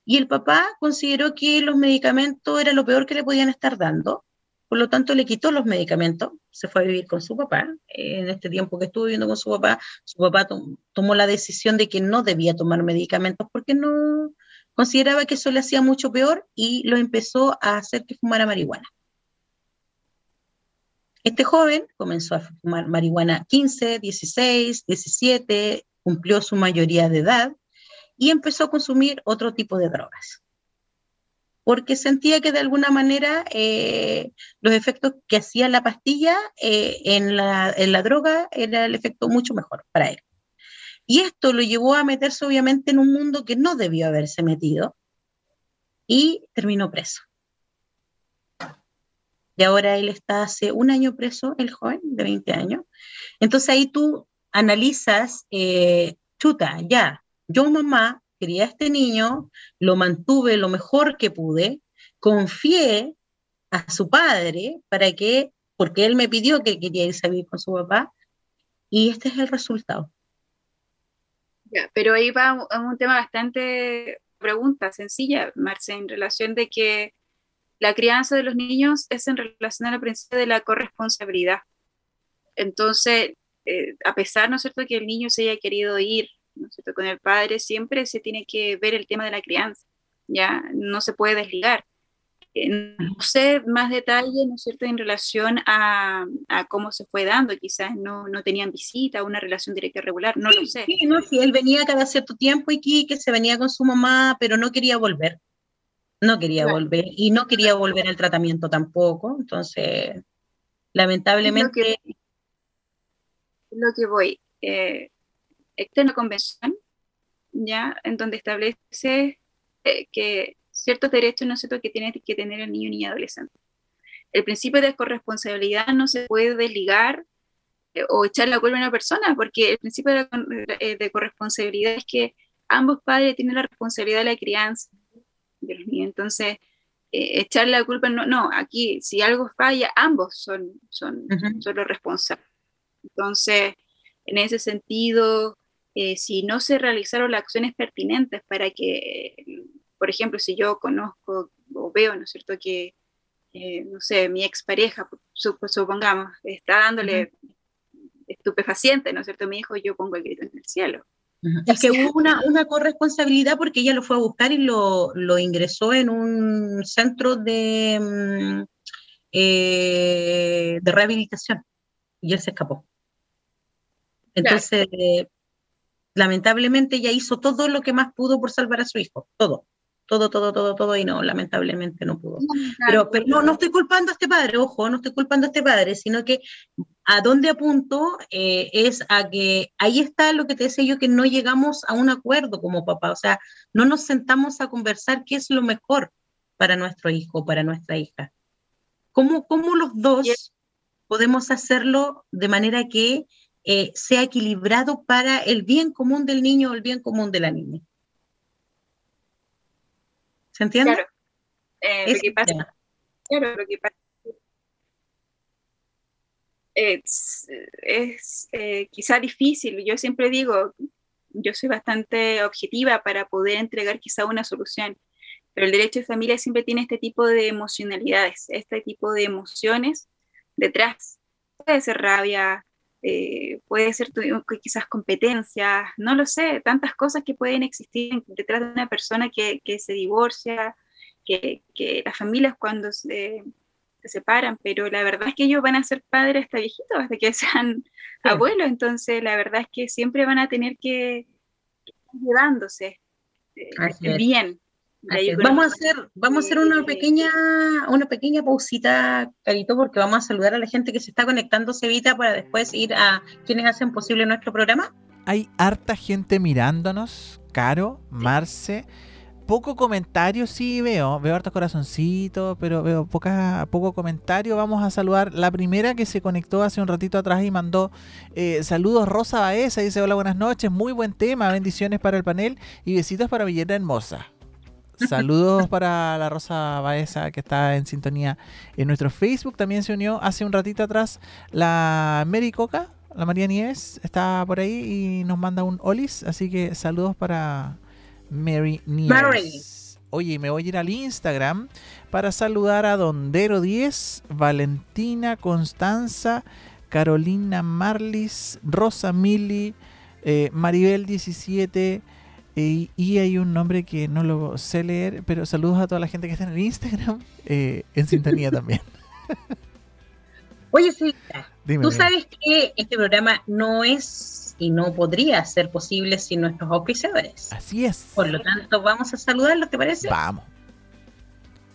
Y el papá consideró que los medicamentos era lo peor que le podían estar dando por lo tanto, le quitó los medicamentos, se fue a vivir con su papá. En este tiempo que estuvo viviendo con su papá, su papá tomó la decisión de que no debía tomar medicamentos porque no consideraba que eso le hacía mucho peor y lo empezó a hacer que fumara marihuana. Este joven comenzó a fumar marihuana 15, 16, 17, cumplió su mayoría de edad y empezó a consumir otro tipo de drogas porque sentía que de alguna manera eh, los efectos que hacía la pastilla eh, en, la, en, la, droga era el efecto mucho mejor para él. Y esto lo llevó a meterse obviamente en un mundo que no debió haberse metido y terminó preso. Y ahora él está hace un año preso, el joven de 20 años. Entonces ahí tú analizas, eh, chuta, ya, yo mamá quería a este niño, lo mantuve lo mejor que pude, confié a su padre para que, porque él me pidió que quería irse a vivir con su papá, y este es el resultado. Ya, pero ahí va un, un tema bastante pregunta sencilla, Marce, en relación de que la crianza de los niños es en relación a la principio de la corresponsabilidad. Entonces, eh, a pesar, ¿no es cierto?, que el niño se haya querido ir, ¿no es cierto?, con el padre, siempre se tiene que ver el tema de la crianza, ya no se puede desligar. Eh, no sé más detalle, ¿no es cierto?, en relación a, cómo se fue dando, quizás no, no tenían visita, una relación directa regular, no lo sé. Sí, no, sí, él venía cada cierto tiempo y que se venía con su mamá, pero no quería volver. No quería volver y no quería volver al tratamiento tampoco, entonces, lamentablemente... Lo que, voy, eh, esta es una convención, ¿ya?, en donde establece eh, que ciertos derechos no sé que tiene que tener el niño y niña adolescente. El principio de corresponsabilidad no se puede desligar eh, o echar la culpa a una persona, porque el principio de, eh, corresponsabilidad es que ambos padres tienen la responsabilidad de la crianza Entonces, eh, echar la culpa, no, no, aquí si algo falla, ambos son, son, son los responsables. Entonces, en ese sentido, si no se realizaron las acciones pertinentes para que por ejemplo, si yo conozco o veo, ¿no es cierto?, que, no sé, mi expareja, supongamos, está dándole estupefaciente, ¿no es cierto?, mi hijo, yo pongo el grito en el cielo. Es que hubo una, una, corresponsabilidad porque ella lo fue a buscar y lo, lo ingresó en un centro de, mm, eh, de rehabilitación y él se escapó. Entonces, lamentablemente ella hizo todo lo que más pudo por salvar a su hijo, todo todo, todo, todo, todo, y no, lamentablemente no pudo. pero, pero no, no estoy culpando a este padre, ojo, no estoy culpando a este padre, sino que a dónde apunto eh, es a que ahí está lo que te decía yo, que no llegamos a un acuerdo como papá, o sea, no nos sentamos a conversar qué es lo mejor para nuestro hijo, para nuestra hija. ¿Cómo, cómo los dos podemos hacerlo de manera que eh, sea equilibrado para el bien común del niño o el bien común de la niña? ¿Se entiende? Claro. Eh, lo que pasa, claro, lo que pasa es, es eh, quizá difícil. Yo siempre digo, yo soy bastante objetiva para poder entregar quizá una solución, pero el derecho de familia siempre tiene este tipo de emocionalidades, este tipo de emociones detrás. Puede ser rabia, eh, puede ser quizás competencias, no lo sé, tantas cosas que pueden existir detrás de una persona que, se divorcia, que, las familias cuando se, separan, pero la verdad es que ellos van a ser padres hasta viejitos, hasta que sean abuelos, entonces la verdad es que siempre van a tener que, ir llevándose eh, bien. Vamos a hacer, vamos a hacer una pequeña, una pequeña pausita, Carito, porque vamos a saludar a la gente que se está conectando, Cevita, para después ir a quienes hacen posible nuestro programa. Hay harta gente mirándonos, Caro, Marce. Poco comentario sí veo, veo hartos corazoncitos, pero veo poca, poco comentario. Vamos a saludar la primera que se conectó hace un ratito atrás y mandó eh, saludos Rosa Baeza, dice hola buenas noches, muy buen tema, bendiciones para el panel y besitos para Villeta Hermosa. Saludos para la Rosa Baeza que está en sintonía en nuestro Facebook. También se unió hace un ratito atrás la Mary Coca, la María Nieves, está por ahí y nos manda un olis. Así que saludos para Mary Nieves. Oye, me voy a ir al Instagram para saludar a Dondero10, Valentina, Constanza, Carolina Marlis, Rosa Mili, eh, Maribel17. Y, hay un nombre que no lo sé leer, pero saludos a toda la gente que está en el Instagram, eh, en sintonía también. Oye, sí, tú sabes que este programa no es y no podría ser posible sin nuestros auspiciadores. Así es. Por lo tanto, vamos a saludarlos, ¿te parece? Vamos.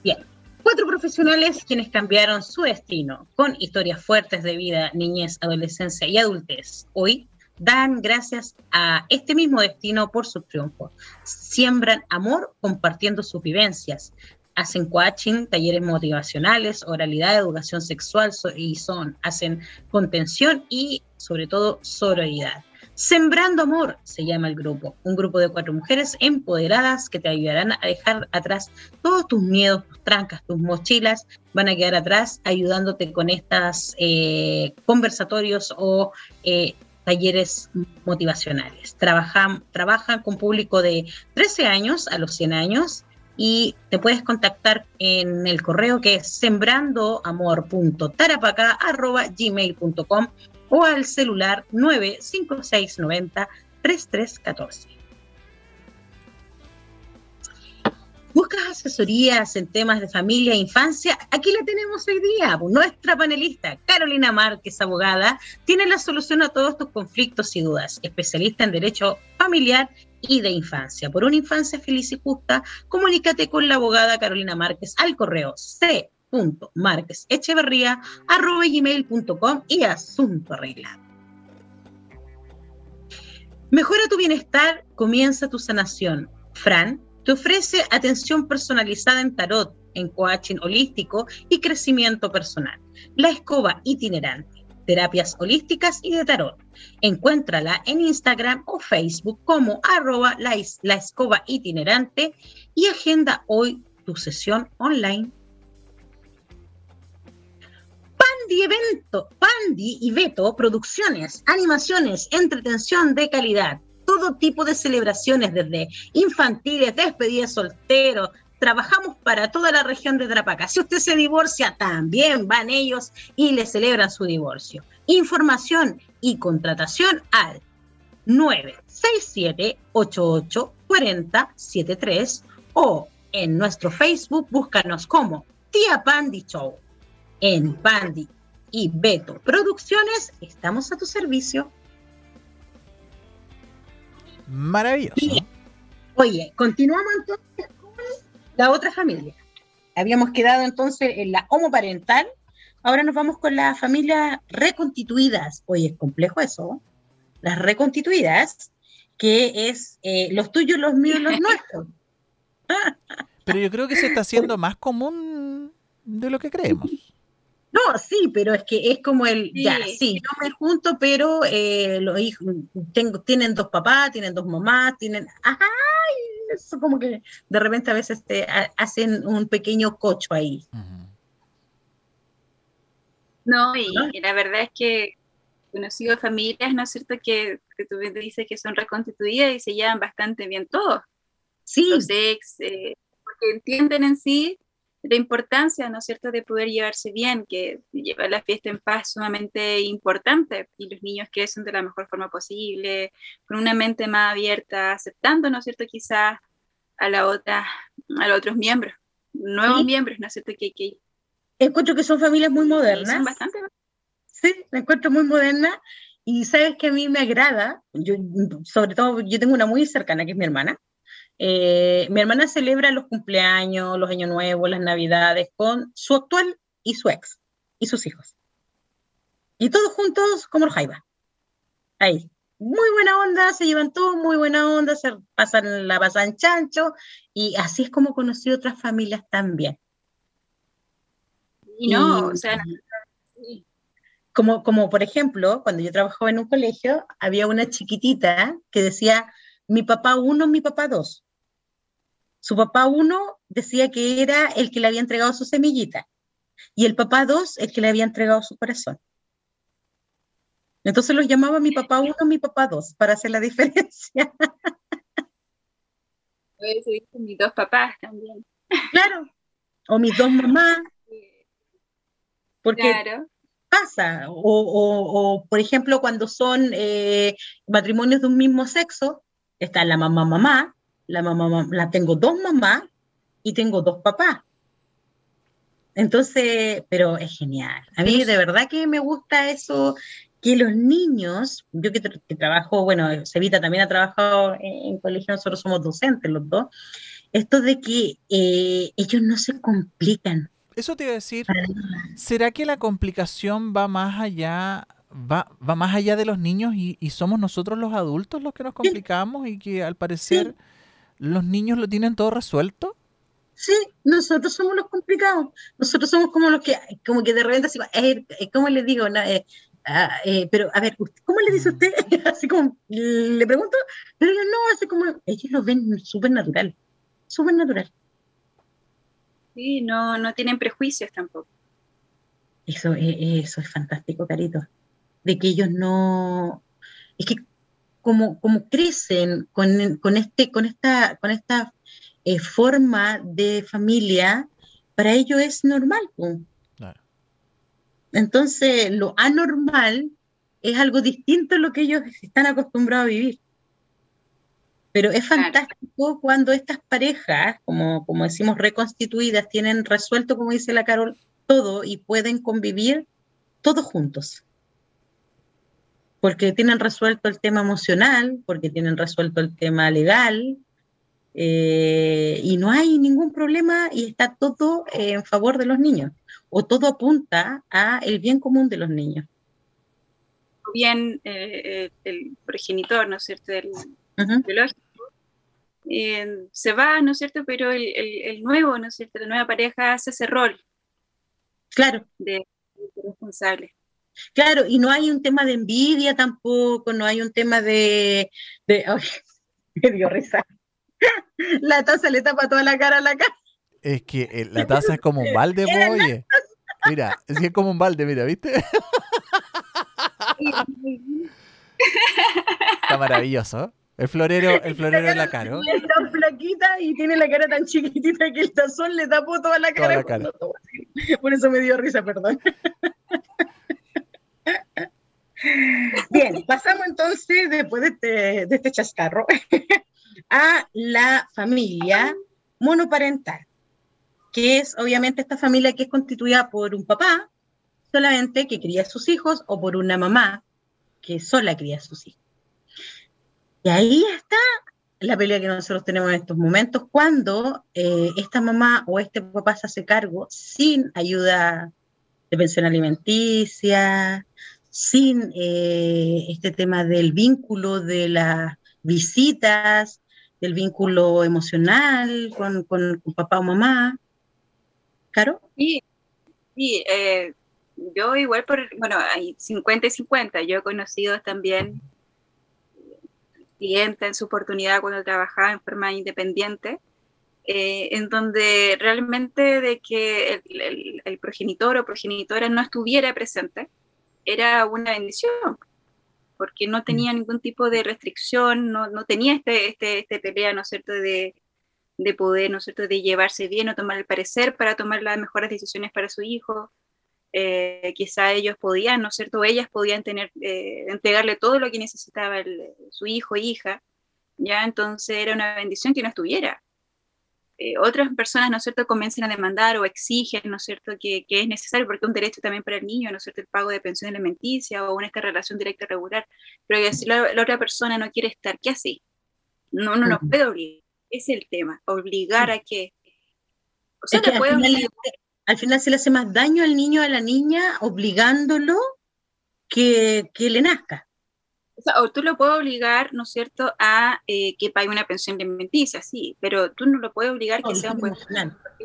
Bien. Cuatro profesionales quienes cambiaron su destino con historias fuertes de vida, niñez, adolescencia y adultez. Hoy dan gracias a este mismo destino por su triunfo. Siembran amor compartiendo sus vivencias. Hacen coaching, talleres motivacionales, oralidad, educación sexual y son, hacen contención y sobre todo sororidad. Sembrando Amor se llama el grupo, un grupo de cuatro mujeres empoderadas que te ayudarán a dejar atrás todos tus miedos, tus trancas, tus mochilas, van a quedar atrás ayudándote con estos eh, conversatorios o eh, talleres motivacionales. Trabajan, trabajan con público de 13 años a los 100 años y te puedes contactar en el correo que es sembrandoamor.tarapaca.gmail.com o al celular 95690 3314. ¿Buscas asesorías en temas de familia e infancia? Aquí la tenemos hoy día. Nuestra panelista, Carolina Márquez, abogada, tiene la solución a todos tus conflictos y dudas. Especialista en derecho familiar y de infancia. Por una infancia feliz y justa, comunícate con la abogada Carolina Márquez al correo c.márquezecheverría.com y asunto arreglado. Mejora tu bienestar, comienza tu sanación. Fran te ofrece atención personalizada en tarot, en coaching holístico y crecimiento personal. La escoba itinerante, terapias holísticas y de tarot. Encuéntrala en Instagram o Facebook como arroba la escoba itinerante y agenda hoy tu sesión online. Pandi Evento, Pandi y Beto, producciones, animaciones, entretención de calidad todo tipo de celebraciones, desde infantiles, despedidas solteros. Trabajamos para toda la región de Trapaca. Si usted se divorcia, también van ellos y le celebran su divorcio. Información y contratación al 967-884073 o en nuestro Facebook búscanos como Tía Pandy Show. En Pandy y Beto Producciones estamos a tu servicio. Maravilloso. Oye, continuamos entonces con la otra familia. Habíamos quedado entonces en la homoparental, ahora nos vamos con las familias reconstituidas. Oye, es complejo eso. Las reconstituidas, que es eh, los tuyos, los míos, los nuestros. Pero yo creo que se está haciendo más común de lo que creemos. No, sí, pero es que es como el, ya, sí, yo me junto, pero eh, los hijos tengo, tienen dos papás, tienen dos mamás, tienen, ay, eso como que de repente a veces te hacen un pequeño cocho ahí. No, y, la verdad es que conocido familias, ¿no es cierto?, que, que tú dices que son reconstituidas y se llevan bastante bien todos. Sí. Los ex, eh, porque entienden en sí la importancia, ¿no es cierto?, de poder llevarse bien, que llevar la fiesta en paz es sumamente importante y los niños crecen de la mejor forma posible, con una mente más abierta, aceptando, ¿no es cierto?, quizás a la otra, a los otros miembros, nuevos miembros, ¿no es cierto?, que, que encuentro que son familias muy modernas. Son bastante. Sí, me encuentro muy moderna y sabes que a mí me agrada, yo, sobre todo yo tengo una muy cercana que es mi hermana, eh, mi hermana celebra los cumpleaños, los años nuevos, las navidades con su actual y su ex y sus hijos. Y todos juntos como los jaiba. Ahí. Muy buena onda, se llevan todos muy buena onda, se pasan la pasan chancho y así es como conocí otras familias también. Y no, o sea, como, como por ejemplo, cuando yo trabajaba en un colegio, había una chiquitita que decía, mi papá uno, mi papá dos. Su papá uno decía que era el que le había entregado su semillita y el papá dos el que le había entregado su corazón. Entonces los llamaba mi papá uno, mi papá dos, para hacer la diferencia. Eso mis dos papás también. Claro, o mis dos mamás. Porque pasa, o, por ejemplo cuando son eh, matrimonios de un mismo sexo, está la mamá mamá, la mamá, la tengo dos mamás y tengo dos papás. Entonces, pero es genial. A mí de verdad que me gusta eso, que los niños, yo que, trabajo, bueno, Sevita también ha trabajado en, colegio, nosotros somos docentes los dos, esto de que eh, ellos no se complican. Eso te iba a decir, ¿será que la complicación va más allá va, va más allá de los niños y, somos nosotros los adultos los que nos complicamos y que al parecer los niños lo tienen todo resuelto. Sí, nosotros somos los complicados. Nosotros somos como los que, como que de repente, así, eh, eh, ¿cómo les digo? Eh, ah, pero, a ver, ¿cómo le dice usted? así como, le pregunto, pero ellos no, así como, ellos lo ven súper natural, súper natural. Sí, no, no tienen prejuicios tampoco. Eso, eso es fantástico, Carito de que ellos no, es que como, como crecen con, con, este, con esta, con esta eh, forma de familia, para ellos es normal. Entonces, lo anormal es algo distinto a lo que ellos están acostumbrados a vivir. Pero es fantástico cuando estas parejas, como, como decimos, reconstituidas, tienen resuelto, como dice la Carol, todo y pueden convivir todos juntos. Porque tienen resuelto el tema emocional, porque tienen resuelto el tema legal, eh, y no hay ningún problema y está todo en favor de los niños, o todo apunta a el bien común de los niños. Bien eh, el progenitor, ¿no es cierto?, el biológico, eh, se va, ¿no es cierto?, pero el, el, nuevo, ¿no es cierto?, la nueva pareja hace ese rol. Claro. De, responsable. Claro, y no hay un tema de envidia tampoco, no hay un tema de... de me dio risa la taza le tapa toda la cara a la cara. Es que eh, la taza es como un balde, oye. Mira, es como un balde, mira, ¿viste? Está maravilloso. El florero, el florero en la cara. Es tan flaquita y tiene la cara tan chiquitita que el tazón le tapó toda la cara. Por eso me dio risa, perdón. Bien, pasamos entonces, después de este, este chascarro, a la familia monoparental, que es obviamente esta familia que es constituida por un papá solamente que cría a sus hijos o por una mamá que sola cría a sus hijos. Y ahí está la pelea que nosotros tenemos en estos momentos cuando eh, esta mamá o este papá se hace cargo sin ayuda de pensión alimenticia, sin eh, este tema del vínculo de las visitas, del vínculo emocional con, con, papá o mamá. ¿Caro? Sí, sí eh, yo igual por, bueno, hay 50 y 50, yo he conocido también clientes en su oportunidad cuando trabajaba en forma independiente, eh, en donde realmente de que el, el, progenitor o progenitora no estuviera presente era una bendición, porque no tenía mm. ningún tipo de restricción, no, no tenía este, este, este pelea, ¿no es cierto?, de, de poder, ¿no es cierto?, de llevarse bien o tomar el parecer para tomar las mejores decisiones para su hijo. Eh, quizá ellos podían, ¿no es cierto?, ellas podían tener, eh, entregarle todo lo que necesitaba su hijo, hija, ya entonces era una bendición que no estuviera. Eh, otras personas, ¿no es cierto?, comiencen a demandar o exigen, ¿no es cierto?, que, que, es necesario, porque es un derecho también para el niño, ¿no es cierto?, el pago de pensión alimenticia o una esta relación directa regular, pero si la, otra persona no quiere estar, ¿qué hace? No, no nos puede obligar, es el tema, obligar a que... O sea, puede al, final, al, final, se le hace más daño al niño o a la niña obligándolo que, que le nazca. O, tú lo puedes obligar, ¿no es cierto?, a eh, que pague una pensión alimenticia, sí, pero tú no lo puedes obligar que sea un buen...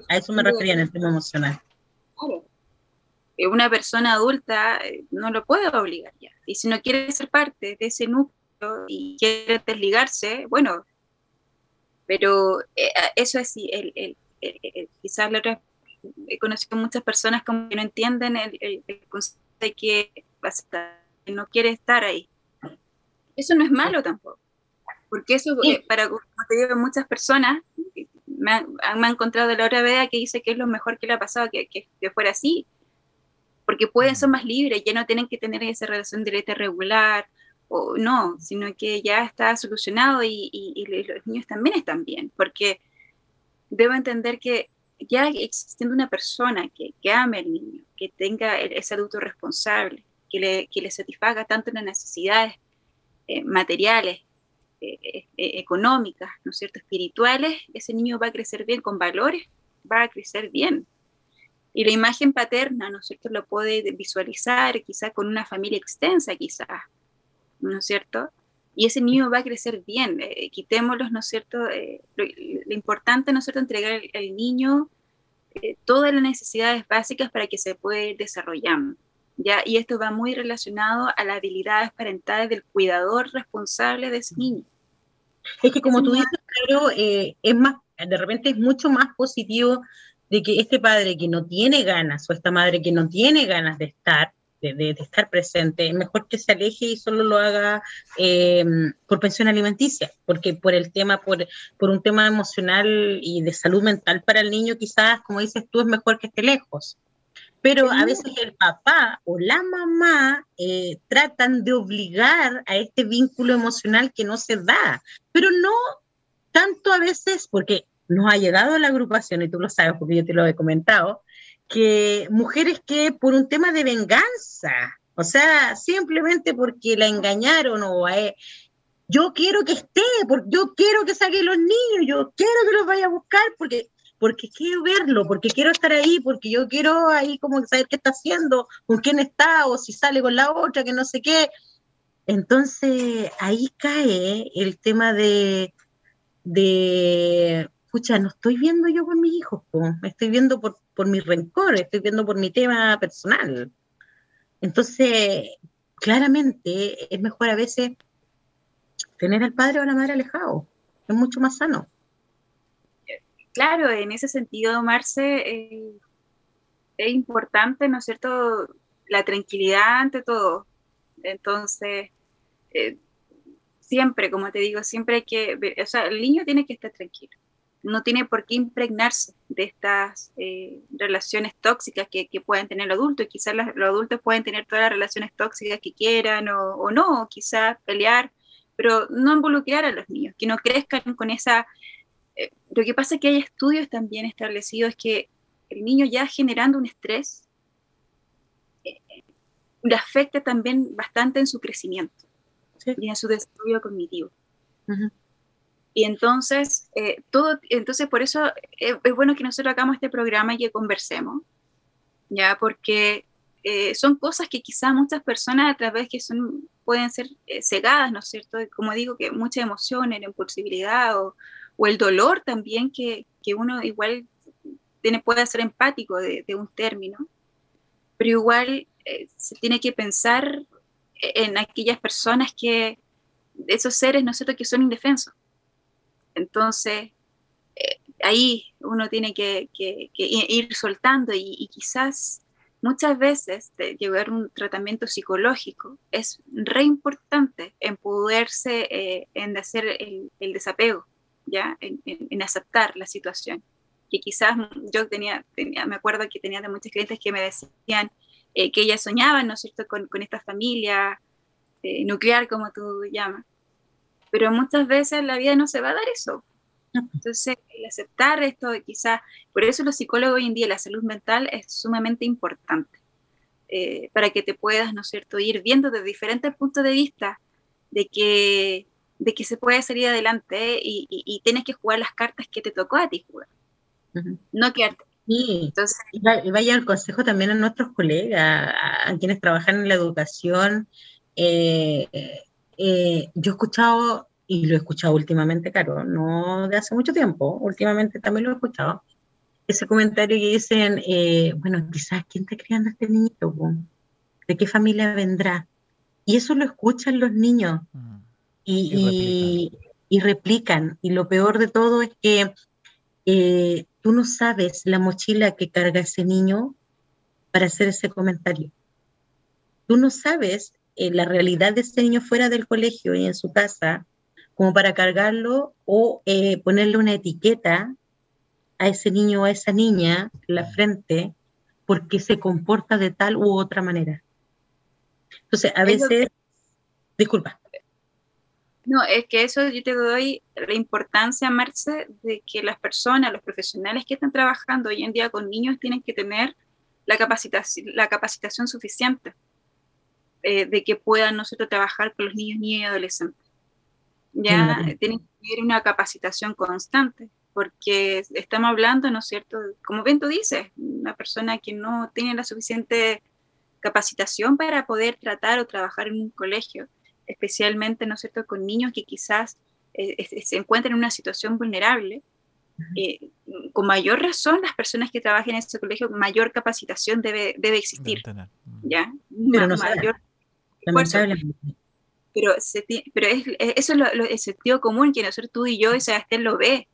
A eso me refería en el tema emocional. Claro. Eh, una persona adulta eh, no lo puede obligar ya. Y si no quiere ser parte de ese núcleo y quiere desligarse, bueno, pero eso es el, el, quizás la otra, he conocido muchas personas como que no entienden el, concepto de que no quiere estar ahí eso no es malo tampoco, porque eso, eh, para, como te digo, muchas personas me han, encontrado de la hora vea que dice que es lo mejor que le ha pasado que, que, fuera así, porque pueden ser más libres, ya no tienen que tener esa relación directa regular, o no, sino que ya está solucionado y, y, los niños también están bien, porque debo entender que ya existiendo una persona que, que ame al niño, que tenga ese adulto responsable, que le, que le satisfaga tanto las necesidades eh, materiales, eh, eh, económicas, ¿no es cierto?, espirituales, ese niño va a crecer bien, con valores, va a crecer bien. Y la imagen paterna, ¿no es cierto?, lo puede visualizar quizás con una familia extensa, quizás, ¿no es cierto? Y ese niño va a crecer bien. quitémoslos, ¿no es cierto? Lo, importante, ¿no es cierto?, entregar al, niño todas las necesidades básicas para que se pueda ir desarrollando. ¿Ya? Y esto va muy relacionado a las habilidades parentales del cuidador responsable de ese niño. Es que como tú dices, claro, eh, es más, de repente es mucho más positivo de que este padre que no tiene ganas o esta madre que no tiene ganas de estar, de, estar presente, es mejor que se aleje y solo lo haga eh, por pensión alimenticia, porque por el tema, por, por un tema emocional y de salud mental para el niño, quizás, como dices tú, es mejor que esté lejos. Pero a veces el papá o la mamá eh, tratan de obligar a este vínculo emocional que no se da, pero no tanto a veces, porque nos ha llegado a la agrupación, y tú lo sabes porque yo te lo he comentado, que mujeres que por un tema de venganza, o sea, simplemente porque la engañaron o eh, yo quiero que esté, porque yo quiero que saque los niños, yo quiero que los vaya a buscar, porque porque quiero verlo, porque quiero estar ahí, porque yo quiero ahí como saber qué está haciendo, con quién está, o si sale con la otra, que no sé qué. Entonces ahí cae el tema de, de no estoy viendo yo con mis hijos, me estoy viendo por, por mi rencor, estoy viendo por mi tema personal. Entonces, claramente es mejor a veces tener al padre o a la madre alejado, es mucho más sano claro, en ese sentido, Marce, eh, es importante, ¿no es cierto?, la tranquilidad ante todo. Entonces, eh, siempre, como te digo, siempre hay que, o sea, el niño tiene que estar tranquilo. No tiene por qué impregnarse de estas eh, relaciones tóxicas que, pueden tener los adultos. Y quizás los, adultos pueden tener todas las relaciones tóxicas que quieran o, o no, quizás pelear, pero no involucrar a los niños, que no crezcan con esa eh, lo que pasa es que hay estudios también establecidos que el niño ya generando un estrés eh, le afecta también bastante en su crecimiento y en su desarrollo cognitivo. Y entonces, eh, todo, entonces por eso es, bueno que nosotros hagamos este programa y que conversemos, ya porque son cosas que quizás muchas personas a través que son pueden ser cegadas, ¿no es cierto? Como digo, que mucha emoción, la impulsibilidad o, o el dolor también que, uno igual tiene, puede ser empático de, un término, pero igual eh, se tiene que pensar en aquellas personas que, esos seres, ¿no que son indefensos. Entonces, eh, ahí uno tiene que, ir soltando y, quizás muchas veces llevar un tratamiento psicológico es re importante en poderse, eh, en hacer el desapego ¿ya? En, aceptar la situación. Que quizás yo tenía, tenía, me acuerdo que tenía de muchos clientes que me decían eh, que ellas soñaban, ¿no es cierto?, con, con esta familia eh, nuclear, como tú llamas. Pero muchas veces la vida no se va a dar eso. Entonces, el aceptar esto, quizás, por eso los psicólogos hoy en día, la salud mental es sumamente importante, eh, para que te puedas, ¿no es cierto?, ir viendo desde diferentes puntos de vista de que de que se puede salir adelante y, tienes que jugar las cartas que te tocó a ti jugar. No quedarte. Sí, Entonces, y vaya el consejo también a nuestros colegas, a, quienes trabajan en la educación. Eh, eh, yo he escuchado, y lo he escuchado últimamente, claro, no de hace mucho tiempo, últimamente también lo he escuchado, ese comentario que dicen, eh, bueno, quizás, ¿quién está criando a este niñito? ¿De qué familia vendrá? Y eso lo escuchan los niños. Mm y, replican. y, lo peor de todo es que eh, tú no sabes la mochila que carga ese niño para hacer ese comentario. Tú no sabes eh, la realidad de ese niño fuera del colegio y en su casa como para cargarlo o eh, ponerle una etiqueta a ese niño o a esa niña en la frente porque se comporta de tal u otra manera. Entonces, a veces, disculpa. No, es que eso yo te doy la importancia, Marce, de que las personas, los profesionales que están trabajando hoy en día con niños tienen que tener la capacitación, la capacitación suficiente eh, de que puedan nosotros trabajar con los niños, niños y adolescentes. Ya tienen que tener una capacitación constante, porque estamos hablando, ¿no es cierto? Como bien tú dices, una persona que no tiene la suficiente capacitación para poder tratar o trabajar en un colegio especialmente, ¿no es cierto?, con niños que quizás eh, se encuentran en una situación vulnerable, eh, con mayor razón las personas que trabajen en ese colegio, mayor capacitación debe, debe existir. ¿ya? Pero no mayor pero, pero es, eso es lo, el sentido común que nosotros tú y yo y Sebastián lo ve,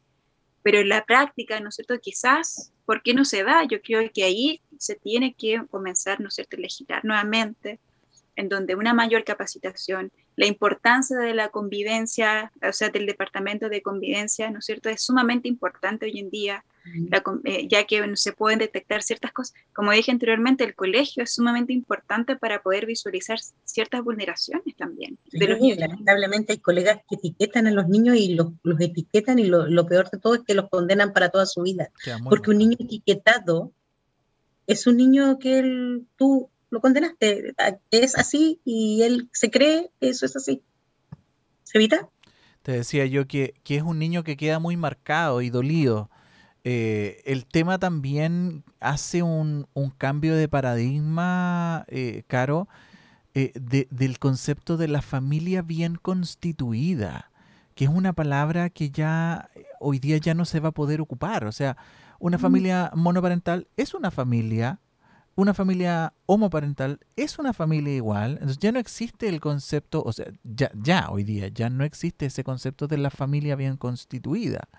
pero en la práctica, ¿no es cierto? Quizás, ¿por qué no se da? Yo creo que ahí se tiene que comenzar, ¿no es cierto?, a legislar nuevamente, en donde una mayor capacitación, la importancia de la convivencia, o sea, del departamento de convivencia, ¿no es cierto? Es sumamente importante hoy en día, eh, ya que se pueden detectar ciertas cosas. Como dije anteriormente, el colegio es sumamente importante para poder visualizar ciertas vulneraciones también. lamentablemente hay colegas que etiquetan a los niños y los, etiquetan y lo, peor de todo es que los condenan para toda su vida. Porque un niño etiquetado es un niño que tú lo condenaste, que es así y él se cree que eso es así. ¿Se evita? Te decía yo que, es un niño que queda muy marcado y dolido. Eh, el tema también hace un, cambio de paradigma, eh, Caro, eh, del concepto de la familia bien constituida, que es una palabra que ya hoy día ya no se va a poder ocupar. O sea, una familia monoparental es una familia una familia homoparental es una familia igual. Entonces ya no existe el concepto, o sea, ya, ya hoy día, ya no existe ese concepto de la familia bien constituida.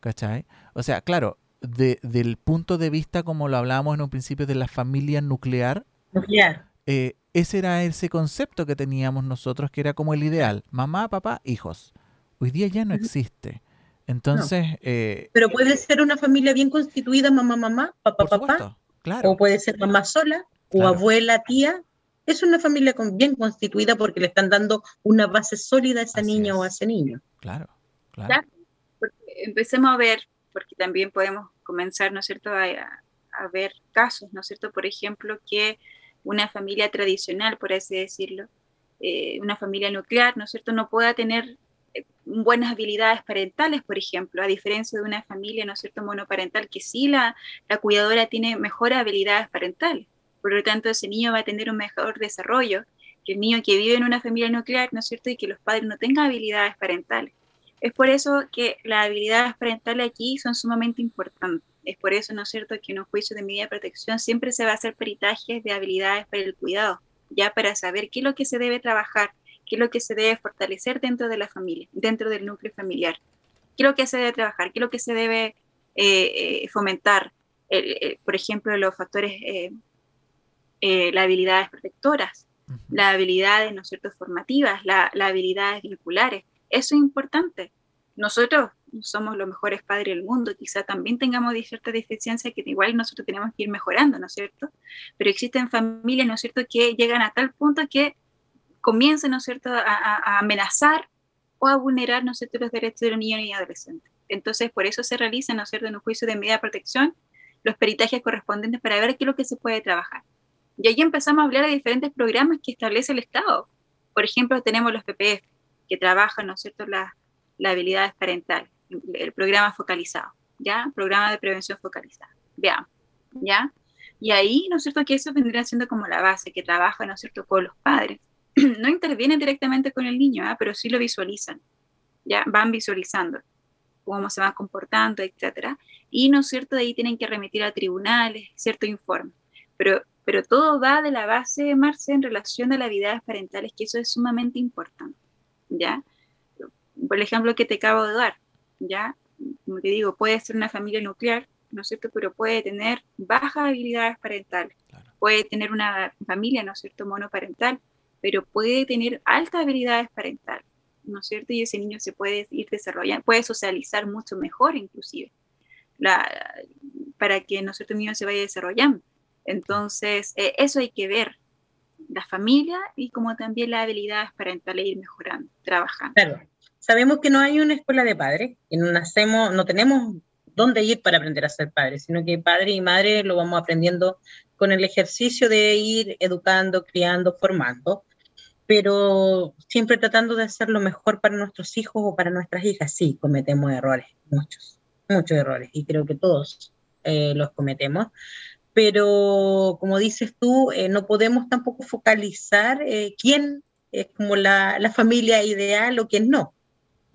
¿Cachai? O sea, claro, de, del punto de vista, como lo hablábamos en un principio, de la familia nuclear. Nuclear. Eh, ese era ese concepto que teníamos nosotros, que era como el ideal. Mamá, papá, hijos. Hoy día ya no existe. Entonces... Eh, Pero puede ser una familia bien constituida, mamá, mamá, papá, papá o puede ser mamá sola, o abuela, tía. Es una familia bien constituida porque le están dando una base sólida a esa niña o a ese niño. Claro, claro. empecemos a ver, porque también podemos comenzar, ¿no es cierto?, a, ver casos, ¿no es cierto?, por ejemplo, que una familia tradicional, por así decirlo, eh, una familia nuclear, ¿no es cierto?, no pueda tener buenas habilidades parentales, por ejemplo, a diferencia de una familia, ¿no cierto?, monoparental, que sí la, la cuidadora tiene mejores habilidades parentales. Por lo tanto, ese niño va a tener un mejor desarrollo que el niño que vive en una familia nuclear, ¿no cierto?, y que los padres no tengan habilidades parentales. Es por eso que las habilidades parentales aquí son sumamente importantes. Es por eso, ¿no es cierto?, que en un juicio de medida de protección siempre se va a hacer peritajes de habilidades para el cuidado, ya para saber qué es lo que se debe trabajar, qué es lo que se debe fortalecer dentro de la familia, dentro del núcleo familiar, qué es lo que se debe trabajar, qué es lo que se debe eh, eh, fomentar, por ejemplo, los factores, eh, las habilidades protectoras, las habilidades, ¿no es cierto?, formativas, las habilidades vinculares. Eso es importante. Nosotros somos los mejores padres del mundo, quizá también tengamos ciertas deficiencias que igual nosotros tenemos que ir mejorando, ¿no es cierto? Pero existen familias, ¿no es cierto?, que llegan a tal punto que comience, ¿no es cierto?, a, amenazar o a vulnerar, ¿no es cierto?, los derechos de los niños y adolescentes. Entonces, por eso se realiza, ¿no es cierto?, en un juicio de medida de protección, los peritajes correspondientes para ver qué es lo que se puede trabajar. Y ahí empezamos a hablar de diferentes programas que establece el Estado. Por ejemplo, tenemos los PPF, que trabajan, ¿no es cierto?, las habilidades parentales, el programa focalizado, ¿ya? Programa de prevención focalizada. Veamos, ¿ya? Y ahí, ¿no es cierto?, que eso vendría siendo como la base, que trabaja, ¿no es cierto?, con los padres no intervienen directamente con el niño, ¿ah? pero sí lo visualizan, ya van visualizando cómo se van comportando, etcétera, y no es cierto, de ahí tienen que remitir a tribunales cierto informe, pero, pero todo va de la base, Marce, en relación a las habilidades parentales, que eso es sumamente importante, ¿ya? Por el ejemplo que te acabo de dar, ¿ya? Como te digo, puede ser una familia nuclear, ¿no es cierto?, pero puede tener bajas habilidades parentales, puede tener una familia, ¿no es cierto?, monoparental, pero puede tener altas habilidades parentales, ¿no es cierto? Y ese niño se puede ir desarrollando, puede socializar mucho mejor inclusive, para que, ¿no es cierto?, el niño se vaya desarrollando. Entonces, eh, eso hay que ver, la familia y como también las habilidades parentales ir mejorando, trabajando. Claro. Sabemos que no hay una escuela de padres, que no nacemos, no tenemos dónde ir para aprender a ser padres, sino que padre y madre lo vamos aprendiendo con el ejercicio de ir educando, criando, formando, pero siempre tratando de hacer lo mejor para nuestros hijos o para nuestras hijas. Sí, cometemos errores, muchos, muchos errores, y creo que todos eh, los cometemos. Pero como dices tú, eh, no podemos tampoco focalizar eh, quién es como la, la familia ideal o quién no.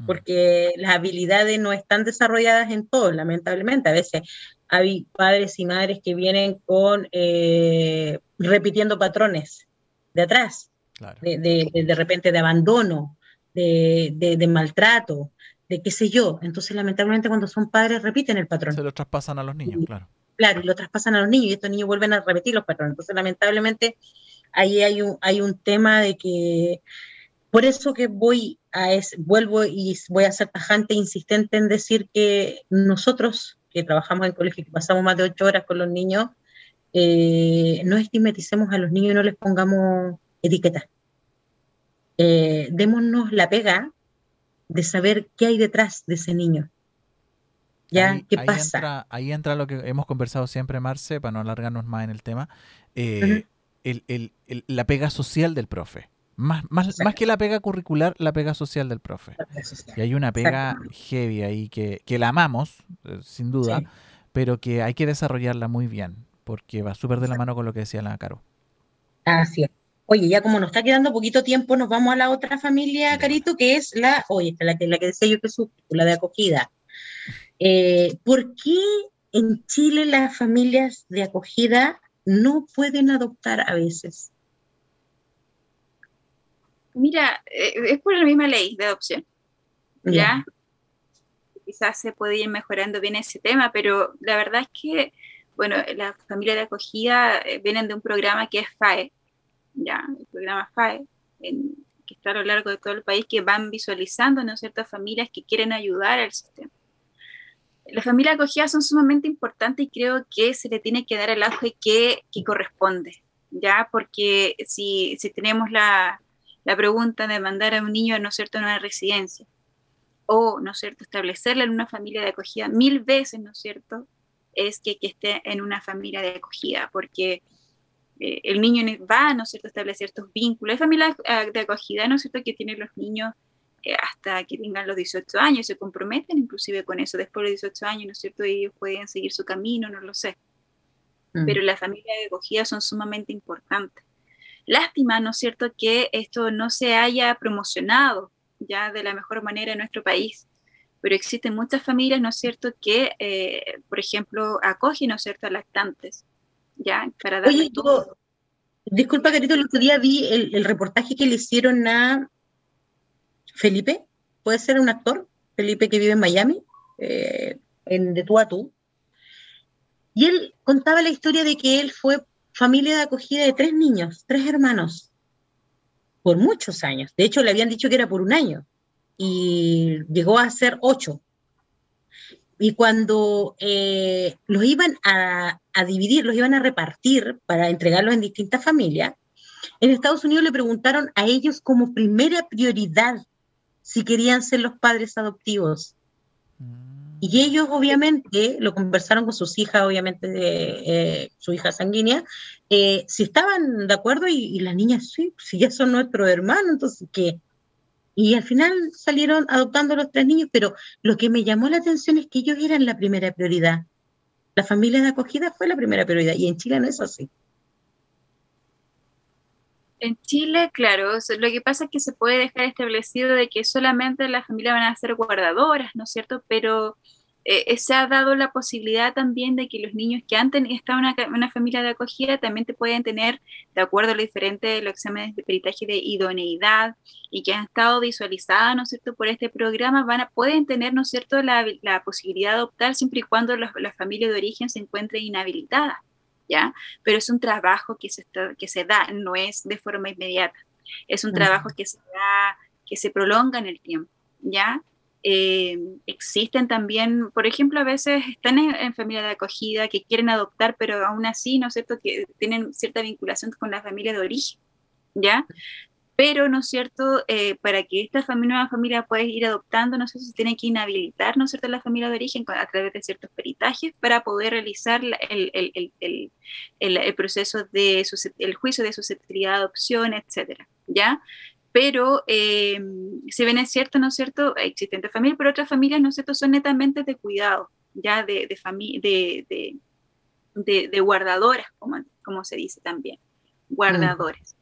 Porque las habilidades no están desarrolladas en todos, lamentablemente. A veces hay padres y madres que vienen con eh, repitiendo patrones de atrás, de, repente de abandono, de, maltrato, de qué sé yo. Entonces, lamentablemente, cuando son padres repiten el patrón. Se lo traspasan a los niños, claro. Claro, y lo traspasan a los niños y estos niños vuelven a repetir los patrones. Entonces, lamentablemente, ahí hay un, hay un tema de que por eso que voy a es, vuelvo y voy a ser tajante e insistente en decir que nosotros que trabajamos en colegio, que pasamos más de ocho horas con los niños, eh, no estigmaticemos a los niños y no les pongamos etiquetas. Eh, démonos la pega de saber qué hay detrás de ese niño. ¿Ya? ¿Qué pasa? ahí entra lo que hemos conversado siempre, Marce, para no alargarnos más en el tema, eh, la pega social del profe. Más, más, más, que la pega curricular, la pega social del profe. Y hay una pega heavy ahí que, que la amamos, eh, sin duda, pero que hay que desarrollarla muy bien, porque va súper de la mano con lo que decía la Caro. Así es. Oye, ya como nos está quedando poquito tiempo, nos vamos a la otra familia, Carito, que es la, oye, la que, la que decía yo que es la de acogida. Eh, ¿Por qué en Chile las familias de acogida no pueden adoptar a veces? Mira, eh, es por la misma ley de adopción. ¿Ya? Quizás se puede ir mejorando bien ese tema, pero la verdad es que, bueno, las familias de acogida eh, vienen de un programa que es FAE, ¿ya? El programa FAE, que está a lo largo de todo el país, que van visualizando, ¿no ciertas familias que quieren ayudar al sistema. Las familias acogidas son sumamente importantes y creo que se le tiene que dar el auge que, que corresponde, ¿ya? Porque si, si tenemos la, la pregunta de mandar a un niño, ¿no es cierto?, a una residencia o, ¿no es cierto?, establecerle en una familia de acogida, mil veces, ¿no es cierto?, es que, que esté en una familia de acogida, porque eh, el niño va, ¿no es cierto?, a establecer estos vínculos. Hay familias ah, de acogida, ¿no es cierto?, que tienen los niños eh, hasta que tengan los 18 años, se comprometen inclusive con eso. Después de los 18 años, ¿no es cierto?, ellos pueden seguir su camino, no lo sé. Mm. Pero las familias de acogida son sumamente importantes. Lástima, ¿no es cierto?, que esto no se haya promocionado ya de la mejor manera en nuestro país, pero existen muchas familias, ¿no es cierto?, que, eh, por ejemplo, acogen, ¿no es cierto?, a lactantes, ya, para darle Oye, todo. Disculpa, Carito, el otro día vi el, reportaje que le hicieron a Felipe, puede ser un actor, Felipe que vive en Miami, eh, en De tú a tú, y él contaba la historia de que él fue familia de acogida de tres niños, tres hermanos, por muchos años. De hecho, le habían dicho que era por un año y llegó a ser ocho. Y cuando eh, los iban a, dividir, los iban a repartir para entregarlos en distintas familias, en Estados Unidos le preguntaron a ellos como primera prioridad si querían ser los padres adoptivos. Y ellos obviamente lo conversaron con sus hijas, obviamente eh, su hija sanguínea, eh, si estaban de acuerdo y, las niñas, sí, si ya son nuestros hermanos, entonces ¿qué? Y al final salieron adoptando los tres niños, pero lo que me llamó la atención es que ellos eran la primera prioridad. La familia de acogida fue la primera prioridad y en Chile no es así. En Chile, claro, lo que pasa es que se puede dejar establecido de que solamente las familias van a ser guardadoras, ¿no es cierto? Pero eh, eh, se ha dado la posibilidad también de que los niños que han estado en una, familia de acogida también te pueden tener, de acuerdo a lo diferente de los exámenes de peritaje de idoneidad y que han estado visualizadas, ¿no es cierto?, por este programa, van a, pueden tener, ¿no es cierto?, la, posibilidad de adoptar siempre y cuando la familia de origen se encuentre inhabilitada. ¿Ya? Pero es un trabajo que se, que se da, no es de forma inmediata. Es un trabajo que se da, que se prolonga en el tiempo, ¿ya? Eh, existen también, por ejemplo, a veces están en, familia de acogida que quieren adoptar, pero aún así, ¿no es cierto?, que tienen cierta vinculación con la familia de origen, ¿ya? Pero, ¿no es cierto?, eh, para que esta familia, nueva familia pueda ir adoptando, no sé si se tiene que inhabilitar, ¿no es cierto?, la familia de origen a través de ciertos peritajes para poder realizar el, el, el, el proceso de el juicio de susceptibilidad de adopción, etcétera, ¿ya? Pero, eh, si bien es cierto, ¿no es cierto?, existen familias, pero otras familias, ¿no es cierto?, son netamente de cuidado, ya de, de, de, de, de guardadoras, como, como se dice también, guardadores.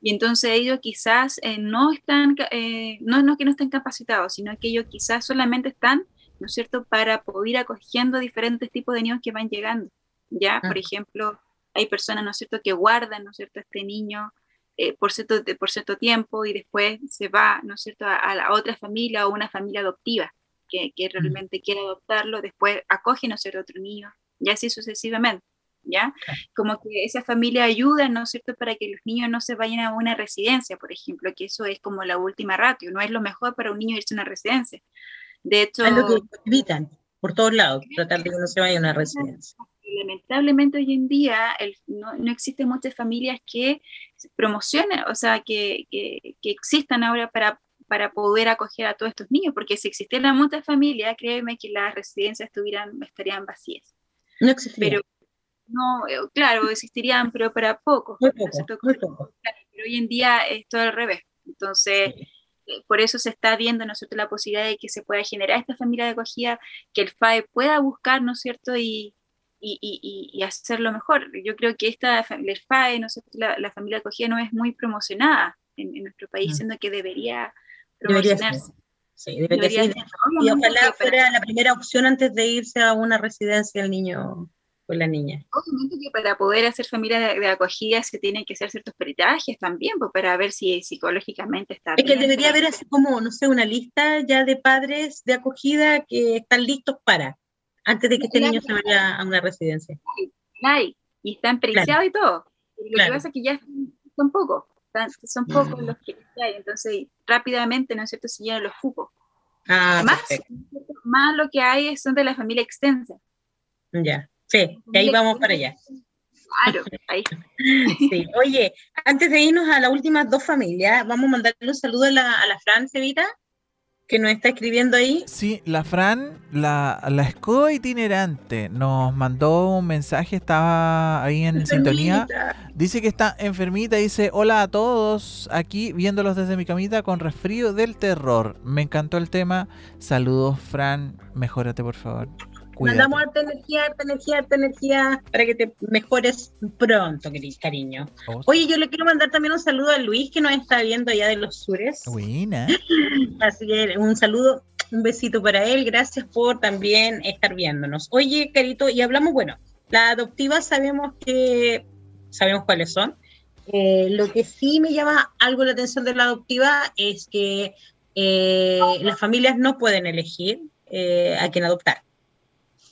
Y entonces ellos quizás eh, no están, eh, no, no que no estén capacitados, sino que ellos quizás solamente están, ¿no es cierto?, para poder ir acogiendo diferentes tipos de niños que van llegando. Ya, por ejemplo, hay personas, ¿no es cierto?, que guardan, ¿no es cierto?, a este niño eh, por, cierto, por cierto tiempo y después se va, ¿no es cierto?, a, la otra familia o una familia adoptiva que, que realmente quiere adoptarlo, después acoge, ¿no es cierto?, otro niño, y así sucesivamente. ¿Ya? Como que esa familia ayuda, ¿no es cierto?, para que los niños no se vayan a una residencia, por ejemplo, que eso es como la última ratio, no es lo mejor para un niño irse a una residencia. De hecho... Es lo que evitan por todos lados, tratar de que no se vaya a una residencia. Lamentablemente hoy en día no, no, existen muchas familias que promocionen, o sea, que, que, que existan ahora para para poder acoger a todos estos niños, porque si existieran muchas familias, créeme que las residencias estuvieran, estarían vacías. No existirían. Pero, no, eh, claro, existirían, pero para pocos. Muy poco, muy poco. Pero hoy en día es todo al revés. Entonces, eh, por eso se está viendo, ¿no es cierto?, la posibilidad de que se pueda generar esta familia de acogida, que el FAE pueda buscar, ¿no es cierto?, y, y, y, y hacerlo mejor. Yo creo que esta, el FAE, ¿no es cierto?, la, la familia de acogida no es muy promocionada en, en nuestro país, mm. siendo que debería promocionarse. Sí, debería, debería ser. Y ojalá fuera la primera opción antes de irse a una residencia el niño o la niña. Obviamente que para poder hacer familia de, acogida se tienen que hacer ciertos peritajes también, pues, para ver si psicológicamente está es bien. Es que debería haber así como, no sé, una lista ya de padres de acogida que están listos para, antes de que este niño se vaya a una residencia. Hay, y están periciados y todo. Lo que pasa es que ya son pocos son pocos los que hay, entonces rápidamente, ¿no es cierto?, se llenan los cupos. Ah, más, más lo que hay son de la familia extensa. Ya, sí, de ahí vamos para allá. Claro, ahí. Sí. Oye, antes de irnos a las últimas dos familias, vamos a mandarle un saludo a la, a la Fran Cevita, que nos está escribiendo ahí. Sí, la Fran, la, la escoba itinerante, nos mandó un mensaje, estaba ahí en sintonía. Dice que está enfermita, dice, hola a todos, aquí viéndolos desde mi camita con resfrío del terror. Me encantó el tema. Saludos, Fran, mejórate por favor. Mandamos harta energía, harta energía, harta energía para que te mejores pronto, cariño. Oh. Oye, yo le quiero mandar también un saludo a Luis que nos está viendo allá de los sures. Buena. Así que un saludo, un besito para él. Gracias por también estar viéndonos. Oye, Carito, y hablamos, bueno, la adoptiva sabemos que sabemos cuáles son. Eh, lo que sí me llama algo la atención de la adoptiva es que eh, las familias no pueden elegir eh, a quién adoptar.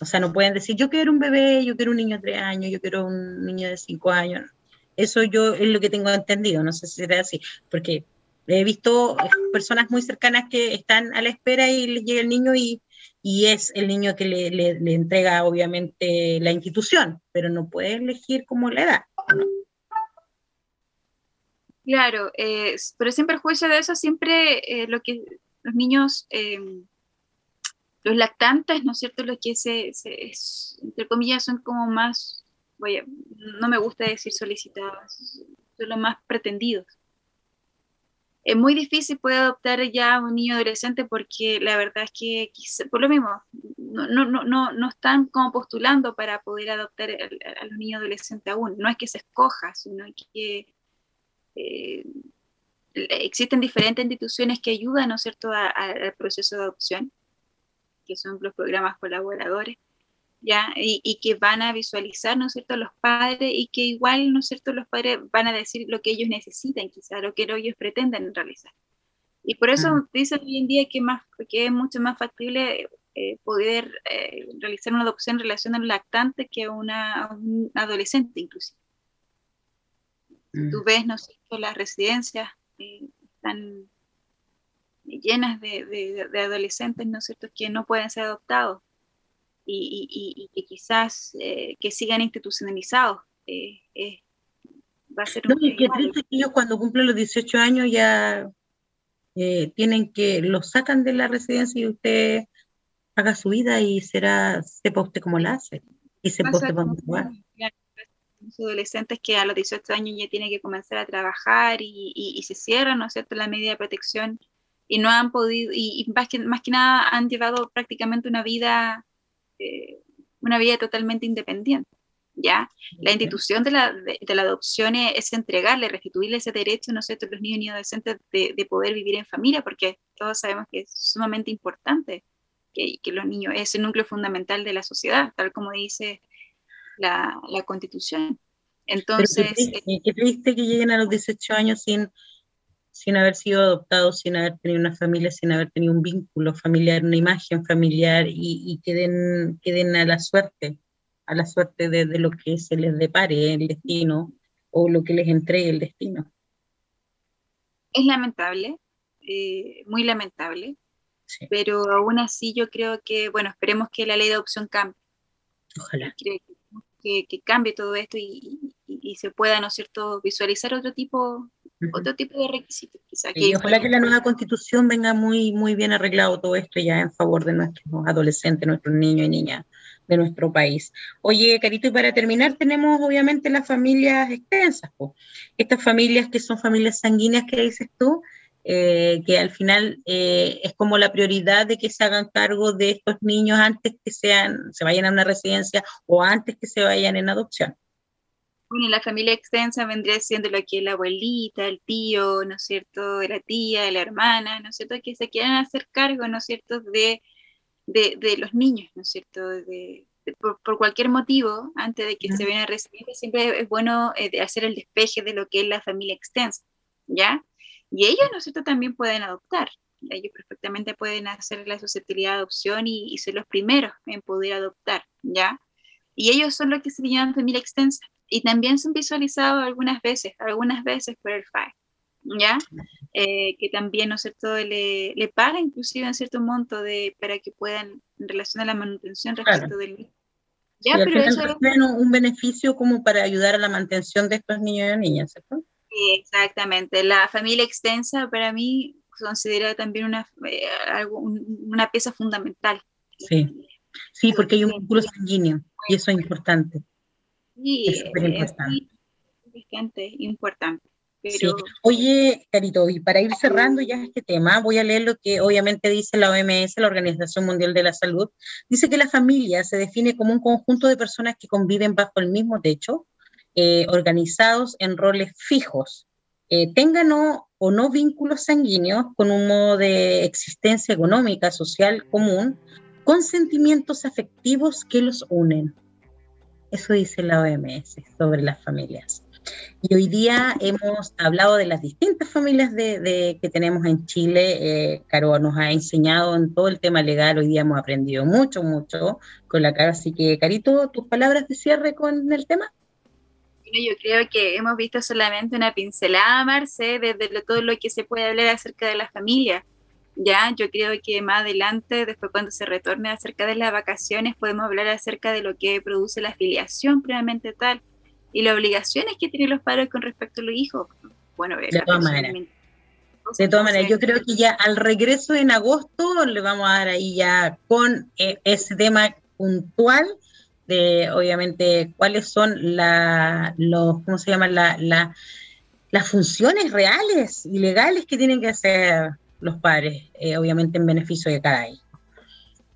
O sea, no pueden decir, yo quiero un bebé, yo quiero un niño de tres años, yo quiero un niño de cinco años. Eso yo es lo que tengo entendido, no sé si será así, porque he visto personas muy cercanas que están a la espera y les llega el niño y, y es el niño que le, le, entrega obviamente la institución, pero no puede elegir como la edad. Claro, eh, pero sin perjuicio de eso, siempre eh, lo que los niños eh, los lactantes, ¿no es cierto? Lo que se, entre comillas, son como más, vaya, no me gusta decir solicitados, son los más pretendidos. Es muy difícil poder adoptar ya a un niño adolescente porque la verdad es que, por lo mismo, no, no, no, no están como postulando para poder adoptar a, los niños adolescentes aún. No es que se escoja, sino que eh, existen diferentes instituciones que ayudan, ¿no es cierto?, al proceso de adopción que son los programas colaboradores, ¿ya? Y, que van a visualizar, ¿no es cierto?, los padres y que igual, ¿no es cierto?, los padres van a decir lo que ellos necesitan, quizás, lo que ellos pretenden realizar. Y por eso mm. dicen hoy en día que, más, que es mucho más factible eh, poder eh, realizar una adopción en relación al lactante que a, una, un adolescente, inclusive. Mm. Tú ves, ¿no es cierto?, las residencias eh, están llenas de, adolescentes, ¿no es cierto?, que no pueden ser adoptados y, que quizás eh, que sigan institucionalizados. Eh, eh, va a ser no, un que ellos cuando cumplen los 18 años ya tienen que, los sacan de la residencia y usted haga su vida y será, sepa usted cómo la hace y sepa usted cómo jugar adolescentes que a los 18 años ya tienen que comenzar a trabajar y, y, se cierran, ¿no es cierto?, la medida de protección y no han podido, y, más, que, más que nada han llevado prácticamente una vida, eh, una vida totalmente independiente. ¿ya? La institución de la, de, la adopción es, entregarle, restituirle ese derecho ¿no sé, a los niños y adolescentes de, de, poder vivir en familia, porque todos sabemos que es sumamente importante que, que, los niños es el núcleo fundamental de la sociedad, tal como dice la, la constitución. Entonces... qué triste, que lleguen a los 18 años sin sin haber sido adoptados, sin haber tenido una familia, sin haber tenido un vínculo familiar, una imagen familiar y, queden, queden a la suerte a la suerte de, lo que se les depare el destino o lo que les entregue el destino. Es lamentable, eh, muy lamentable, pero aún así yo creo que, bueno, esperemos que la ley de adopción cambie. Ojalá. Que, que, cambie todo esto y, y, se pueda, ¿no es cierto?, visualizar otro tipo, otro tipo de requisitos. y ojalá que la nueva constitución venga muy, muy bien arreglado todo esto ya en favor de nuestros adolescentes, nuestros niños y niñas de nuestro país. Oye, Carito, y para terminar, tenemos obviamente las familias extensas, estas familias que son familias sanguíneas que dices tú, eh, que al final eh, es como la prioridad de que se hagan cargo de estos niños antes que sean, se vayan a una residencia o antes que se vayan en adopción. Bueno, la familia extensa vendría siendo lo que es la abuelita, el tío, ¿no es cierto?, la tía, la hermana, ¿no es cierto?, que se quieran hacer cargo, ¿no es cierto?, de de, los niños, ¿no es cierto? De, por, cualquier motivo, antes de que se vayan a recibir, siempre es bueno eh, hacer el despeje de lo que es la familia extensa, ¿ya? Y ellos, ¿no es cierto?, también pueden adoptar. Ellos perfectamente pueden hacer la susceptibilidad de adopción y, ser los primeros en poder adoptar, ¿ya? Y ellos son los que se llaman familia extensa. Y también son visualizados algunas veces, algunas veces por el FAE. ¿ya? Eh, que también, ¿no es cierto?, le, le paga inclusive un cierto monto de, para que puedan, en relación a la manutención respecto del Ya, pero eso es un beneficio como para ayudar a la mantención de estos niños y niñas, ¿cierto? Exactamente. La familia extensa para mí considera también una, eh, algo, una pieza fundamental. Sí, sí, porque hay un vínculo sanguíneo y eso es importante. Sí, es súper importante. Es bastante importante. Oye, Carito, y para ir cerrando ya este tema, voy a leer lo que obviamente dice la OMS, la Organización Mundial de la Salud. Dice que la familia se define como un conjunto de personas que conviven bajo el mismo techo, eh, organizados en roles fijos, eh, tengan o, o no vínculos sanguíneos con un modo de existencia económica, social común, con sentimientos afectivos que los unen. Eso dice la OMS sobre las familias. Y hoy día hemos hablado de las distintas familias de, que tenemos en Chile. Eh, Caro nos ha enseñado en todo el tema legal. Hoy día hemos aprendido mucho, mucho con la cara. Así que, Carito, tus palabras de cierre con el tema. yo creo que hemos visto solamente una pincelada, Marce, desde todo lo que se puede hablar acerca de la familia. Ya, yo creo que más adelante, después cuando se retorne acerca de las vacaciones, podemos hablar acerca de lo que produce la afiliación previamente tal y las obligaciones que tienen los padres con respecto a los hijos. Bueno, de todas maneras. De todas maneras, yo creo que ya al regreso en agosto le vamos a dar ahí ya con eh, ese tema puntual de obviamente cuáles son la, los, ¿cómo se llaman? La, la, las funciones reales y legales que tienen que hacer los padres, eh, obviamente en beneficio de cada hijo.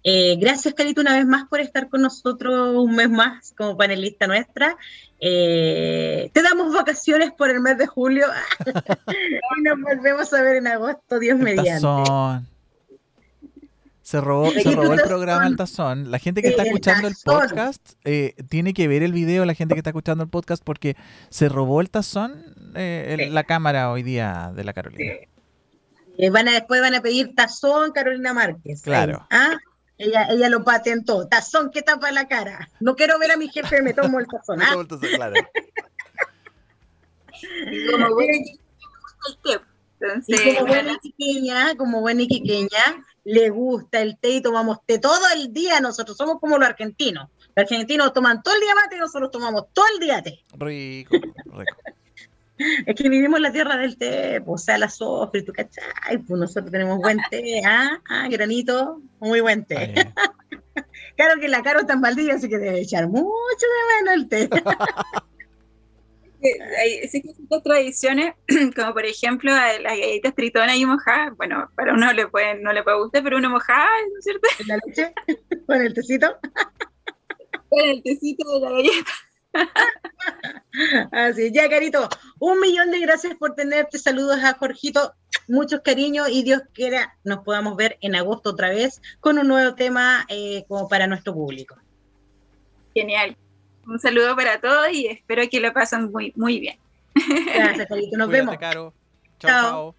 Eh, gracias, Carito, una vez más por estar con nosotros un mes más como panelista nuestra. Eh, te damos vacaciones por el mes de julio y nos volvemos a ver en agosto, Dios mediante. Se robó, se robó el programa El Tazón. La gente que está escuchando el, podcast eh, tiene que ver el video, la gente que está escuchando el podcast, porque se robó el Tazón eh, la cámara hoy día de la Carolina. Van a, después van a pedir Tazón Carolina Márquez. Claro. ¿Ah? Ella, ella lo patentó. Tazón que tapa la cara. No quiero ver a mi jefe, me tomo el tazón. ¿ah? claro. y como buena y como buena iquiqueña, como buena iquiqueña, le gusta el té y tomamos té todo el día. Nosotros somos como los argentinos. Los argentinos toman todo el día mate y nosotros tomamos todo el día té. Rico, rico. Es que vivimos en la tierra del té, pues, o sea, la sofre, tú cachai, pues nosotros tenemos buen té, ¿ah? ah granito, muy buen té. claro que la caro está en baldía, así que debe echar mucho de menos el té. Hay ciertas tradiciones, como por ejemplo las galletitas tritonas y mojadas, bueno, para uno le puede, no le puede gustar, pero uno mojada, ¿no es cierto? ¿En la leche? ¿Con el tecito? Con el tecito de la galleta. Así, ya, Carito, un millón de gracias por tenerte. Saludos a Jorgito, muchos cariños y Dios quiera nos podamos ver en agosto otra vez con un nuevo tema eh, como para nuestro público. Genial. Un saludo para todos y espero que lo pasen muy, muy bien. Gracias, Carito. Nos vemos. Chao. chao.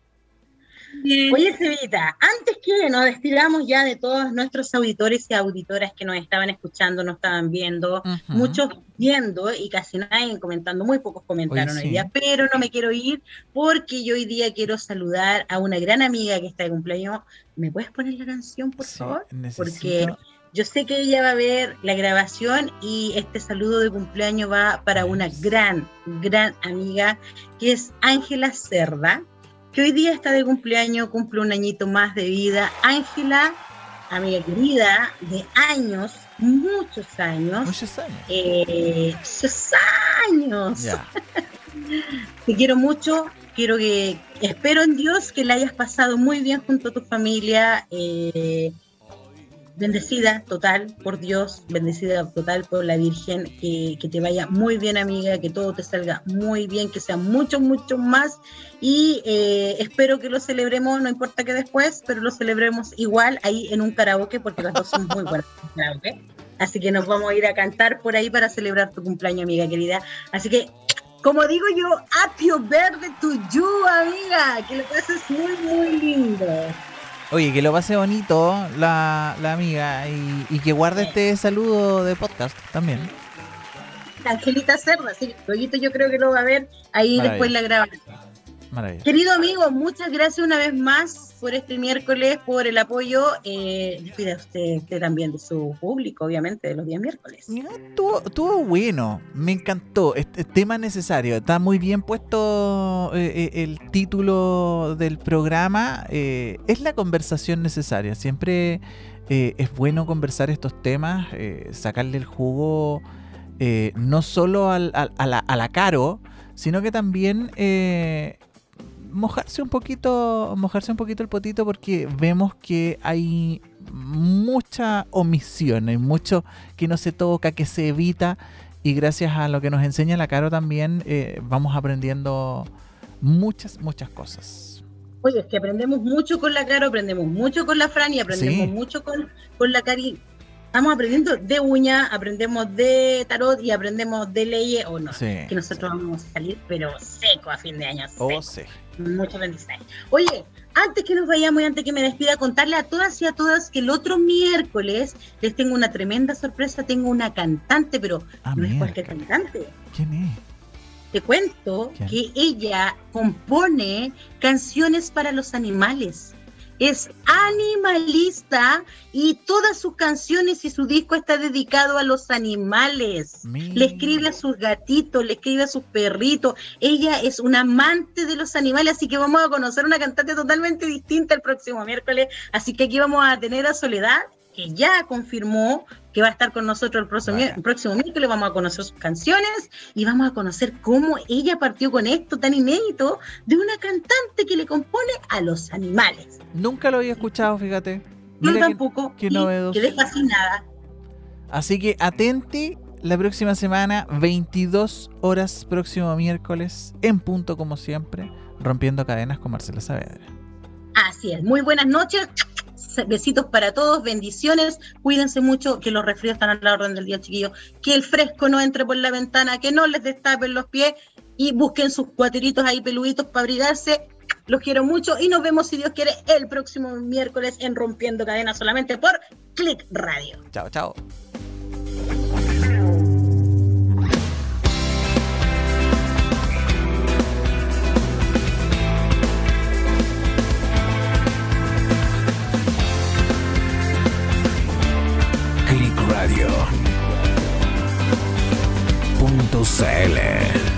Oye, Cevita, antes que nos despidamos ya de todos nuestros auditores y auditoras que nos estaban escuchando, nos estaban viendo, muchos viendo y casi nadie comentando, muy pocos comentaron hoy, día, pero no me quiero ir porque yo hoy día quiero saludar a una gran amiga que está de cumpleaños. ¿Me puedes poner la canción, por favor? Porque yo sé que ella va a ver la grabación y este saludo de cumpleaños va para una gran, gran amiga que es Ángela Cerda, que hoy día está de cumpleaños, cumple un añito más de vida. Ángela, amiga querida, de años, muchos años. Muchos años. Eh, muchos años. Te quiero mucho, quiero que, espero en Dios que la hayas pasado muy bien junto a tu familia. Eh, bendecida total por Dios, bendecida total por la Virgen, que, te vaya muy bien amiga, que todo te salga muy bien, que sea mucho, mucho más y eh, espero que lo celebremos, no importa que después, pero lo celebremos igual ahí en un karaoke porque las dos son muy buenas karaoke. Así que nos vamos a ir a cantar por ahí para celebrar tu cumpleaños, amiga querida. Así que como digo yo, happy verde to you, amiga. Que lo pases muy, muy lindo. Oye, que lo pase bonito la, amiga y, que guarde este saludo de podcast también. Angelita Cerda, sí, yo creo que lo va a ver ahí después la grabación. Querido amigo, muchas gracias una vez más por este miércoles, por el apoyo. Eh, usted, también de su público, obviamente, de los días miércoles. Estuvo, bueno, me encantó. Este, tema necesario, está muy bien puesto eh, eh, el título del programa. Eh, es la conversación necesaria. Siempre es bueno conversar estos temas, sacarle el jugo no solo al, a, la, a, la, caro, sino que también mojarse un poquito, mojarse un poquito el potito porque vemos que hay mucha omisión, hay mucho que no se toca, que se evita. Y gracias a lo que nos enseña la Caro también eh, vamos aprendiendo muchas, muchas cosas. Oye, es que aprendemos mucho con la Caro, aprendemos mucho con la Fran y aprendemos mucho con, con la Cari estamos aprendiendo de uña, aprendemos de tarot y aprendemos de leyes, o no, que nosotros vamos a salir, pero seco a fin de año. Oh, sí. Mucho aprendizaje. Oye, antes que nos vayamos y antes que me despida, contarle a todas y a todas que el otro miércoles les tengo una tremenda sorpresa. Tengo una cantante, pero ah, no es cualquier cantante. ¿Quién es? Te cuento que ella compone canciones para los animales es animalista y todas sus canciones y su disco está dedicado a los animales. Le escribe a sus gatitos, le escribe a sus perritos. Ella es una amante de los animales, así que vamos a conocer una cantante totalmente distinta el próximo miércoles. Así que aquí vamos a tener a Soledad que ya confirmó que va a estar con nosotros el próximo, el próximo miércoles. Vamos a conocer sus canciones y vamos a conocer cómo ella partió con esto tan inédito de una cantante que le compone a los animales. Nunca lo había escuchado, fíjate. Yo tampoco. Qué, qué Quedé fascinada. Así que atente la próxima semana, 22 horas próximo miércoles, en punto como siempre, rompiendo cadenas con Marcela Saavedra. Así es. Muy buenas noches besitos para todos, bendiciones, cuídense mucho, que los resfríos están a la orden del día, chiquillos, que el fresco no entre por la ventana, que no les destapen los pies y busquen sus cuateritos ahí peluditos para abrigarse. Los quiero mucho y nos vemos, si Dios quiere, el próximo miércoles en Rompiendo Cadenas solamente por Click Radio. Chao, chao. radio.cl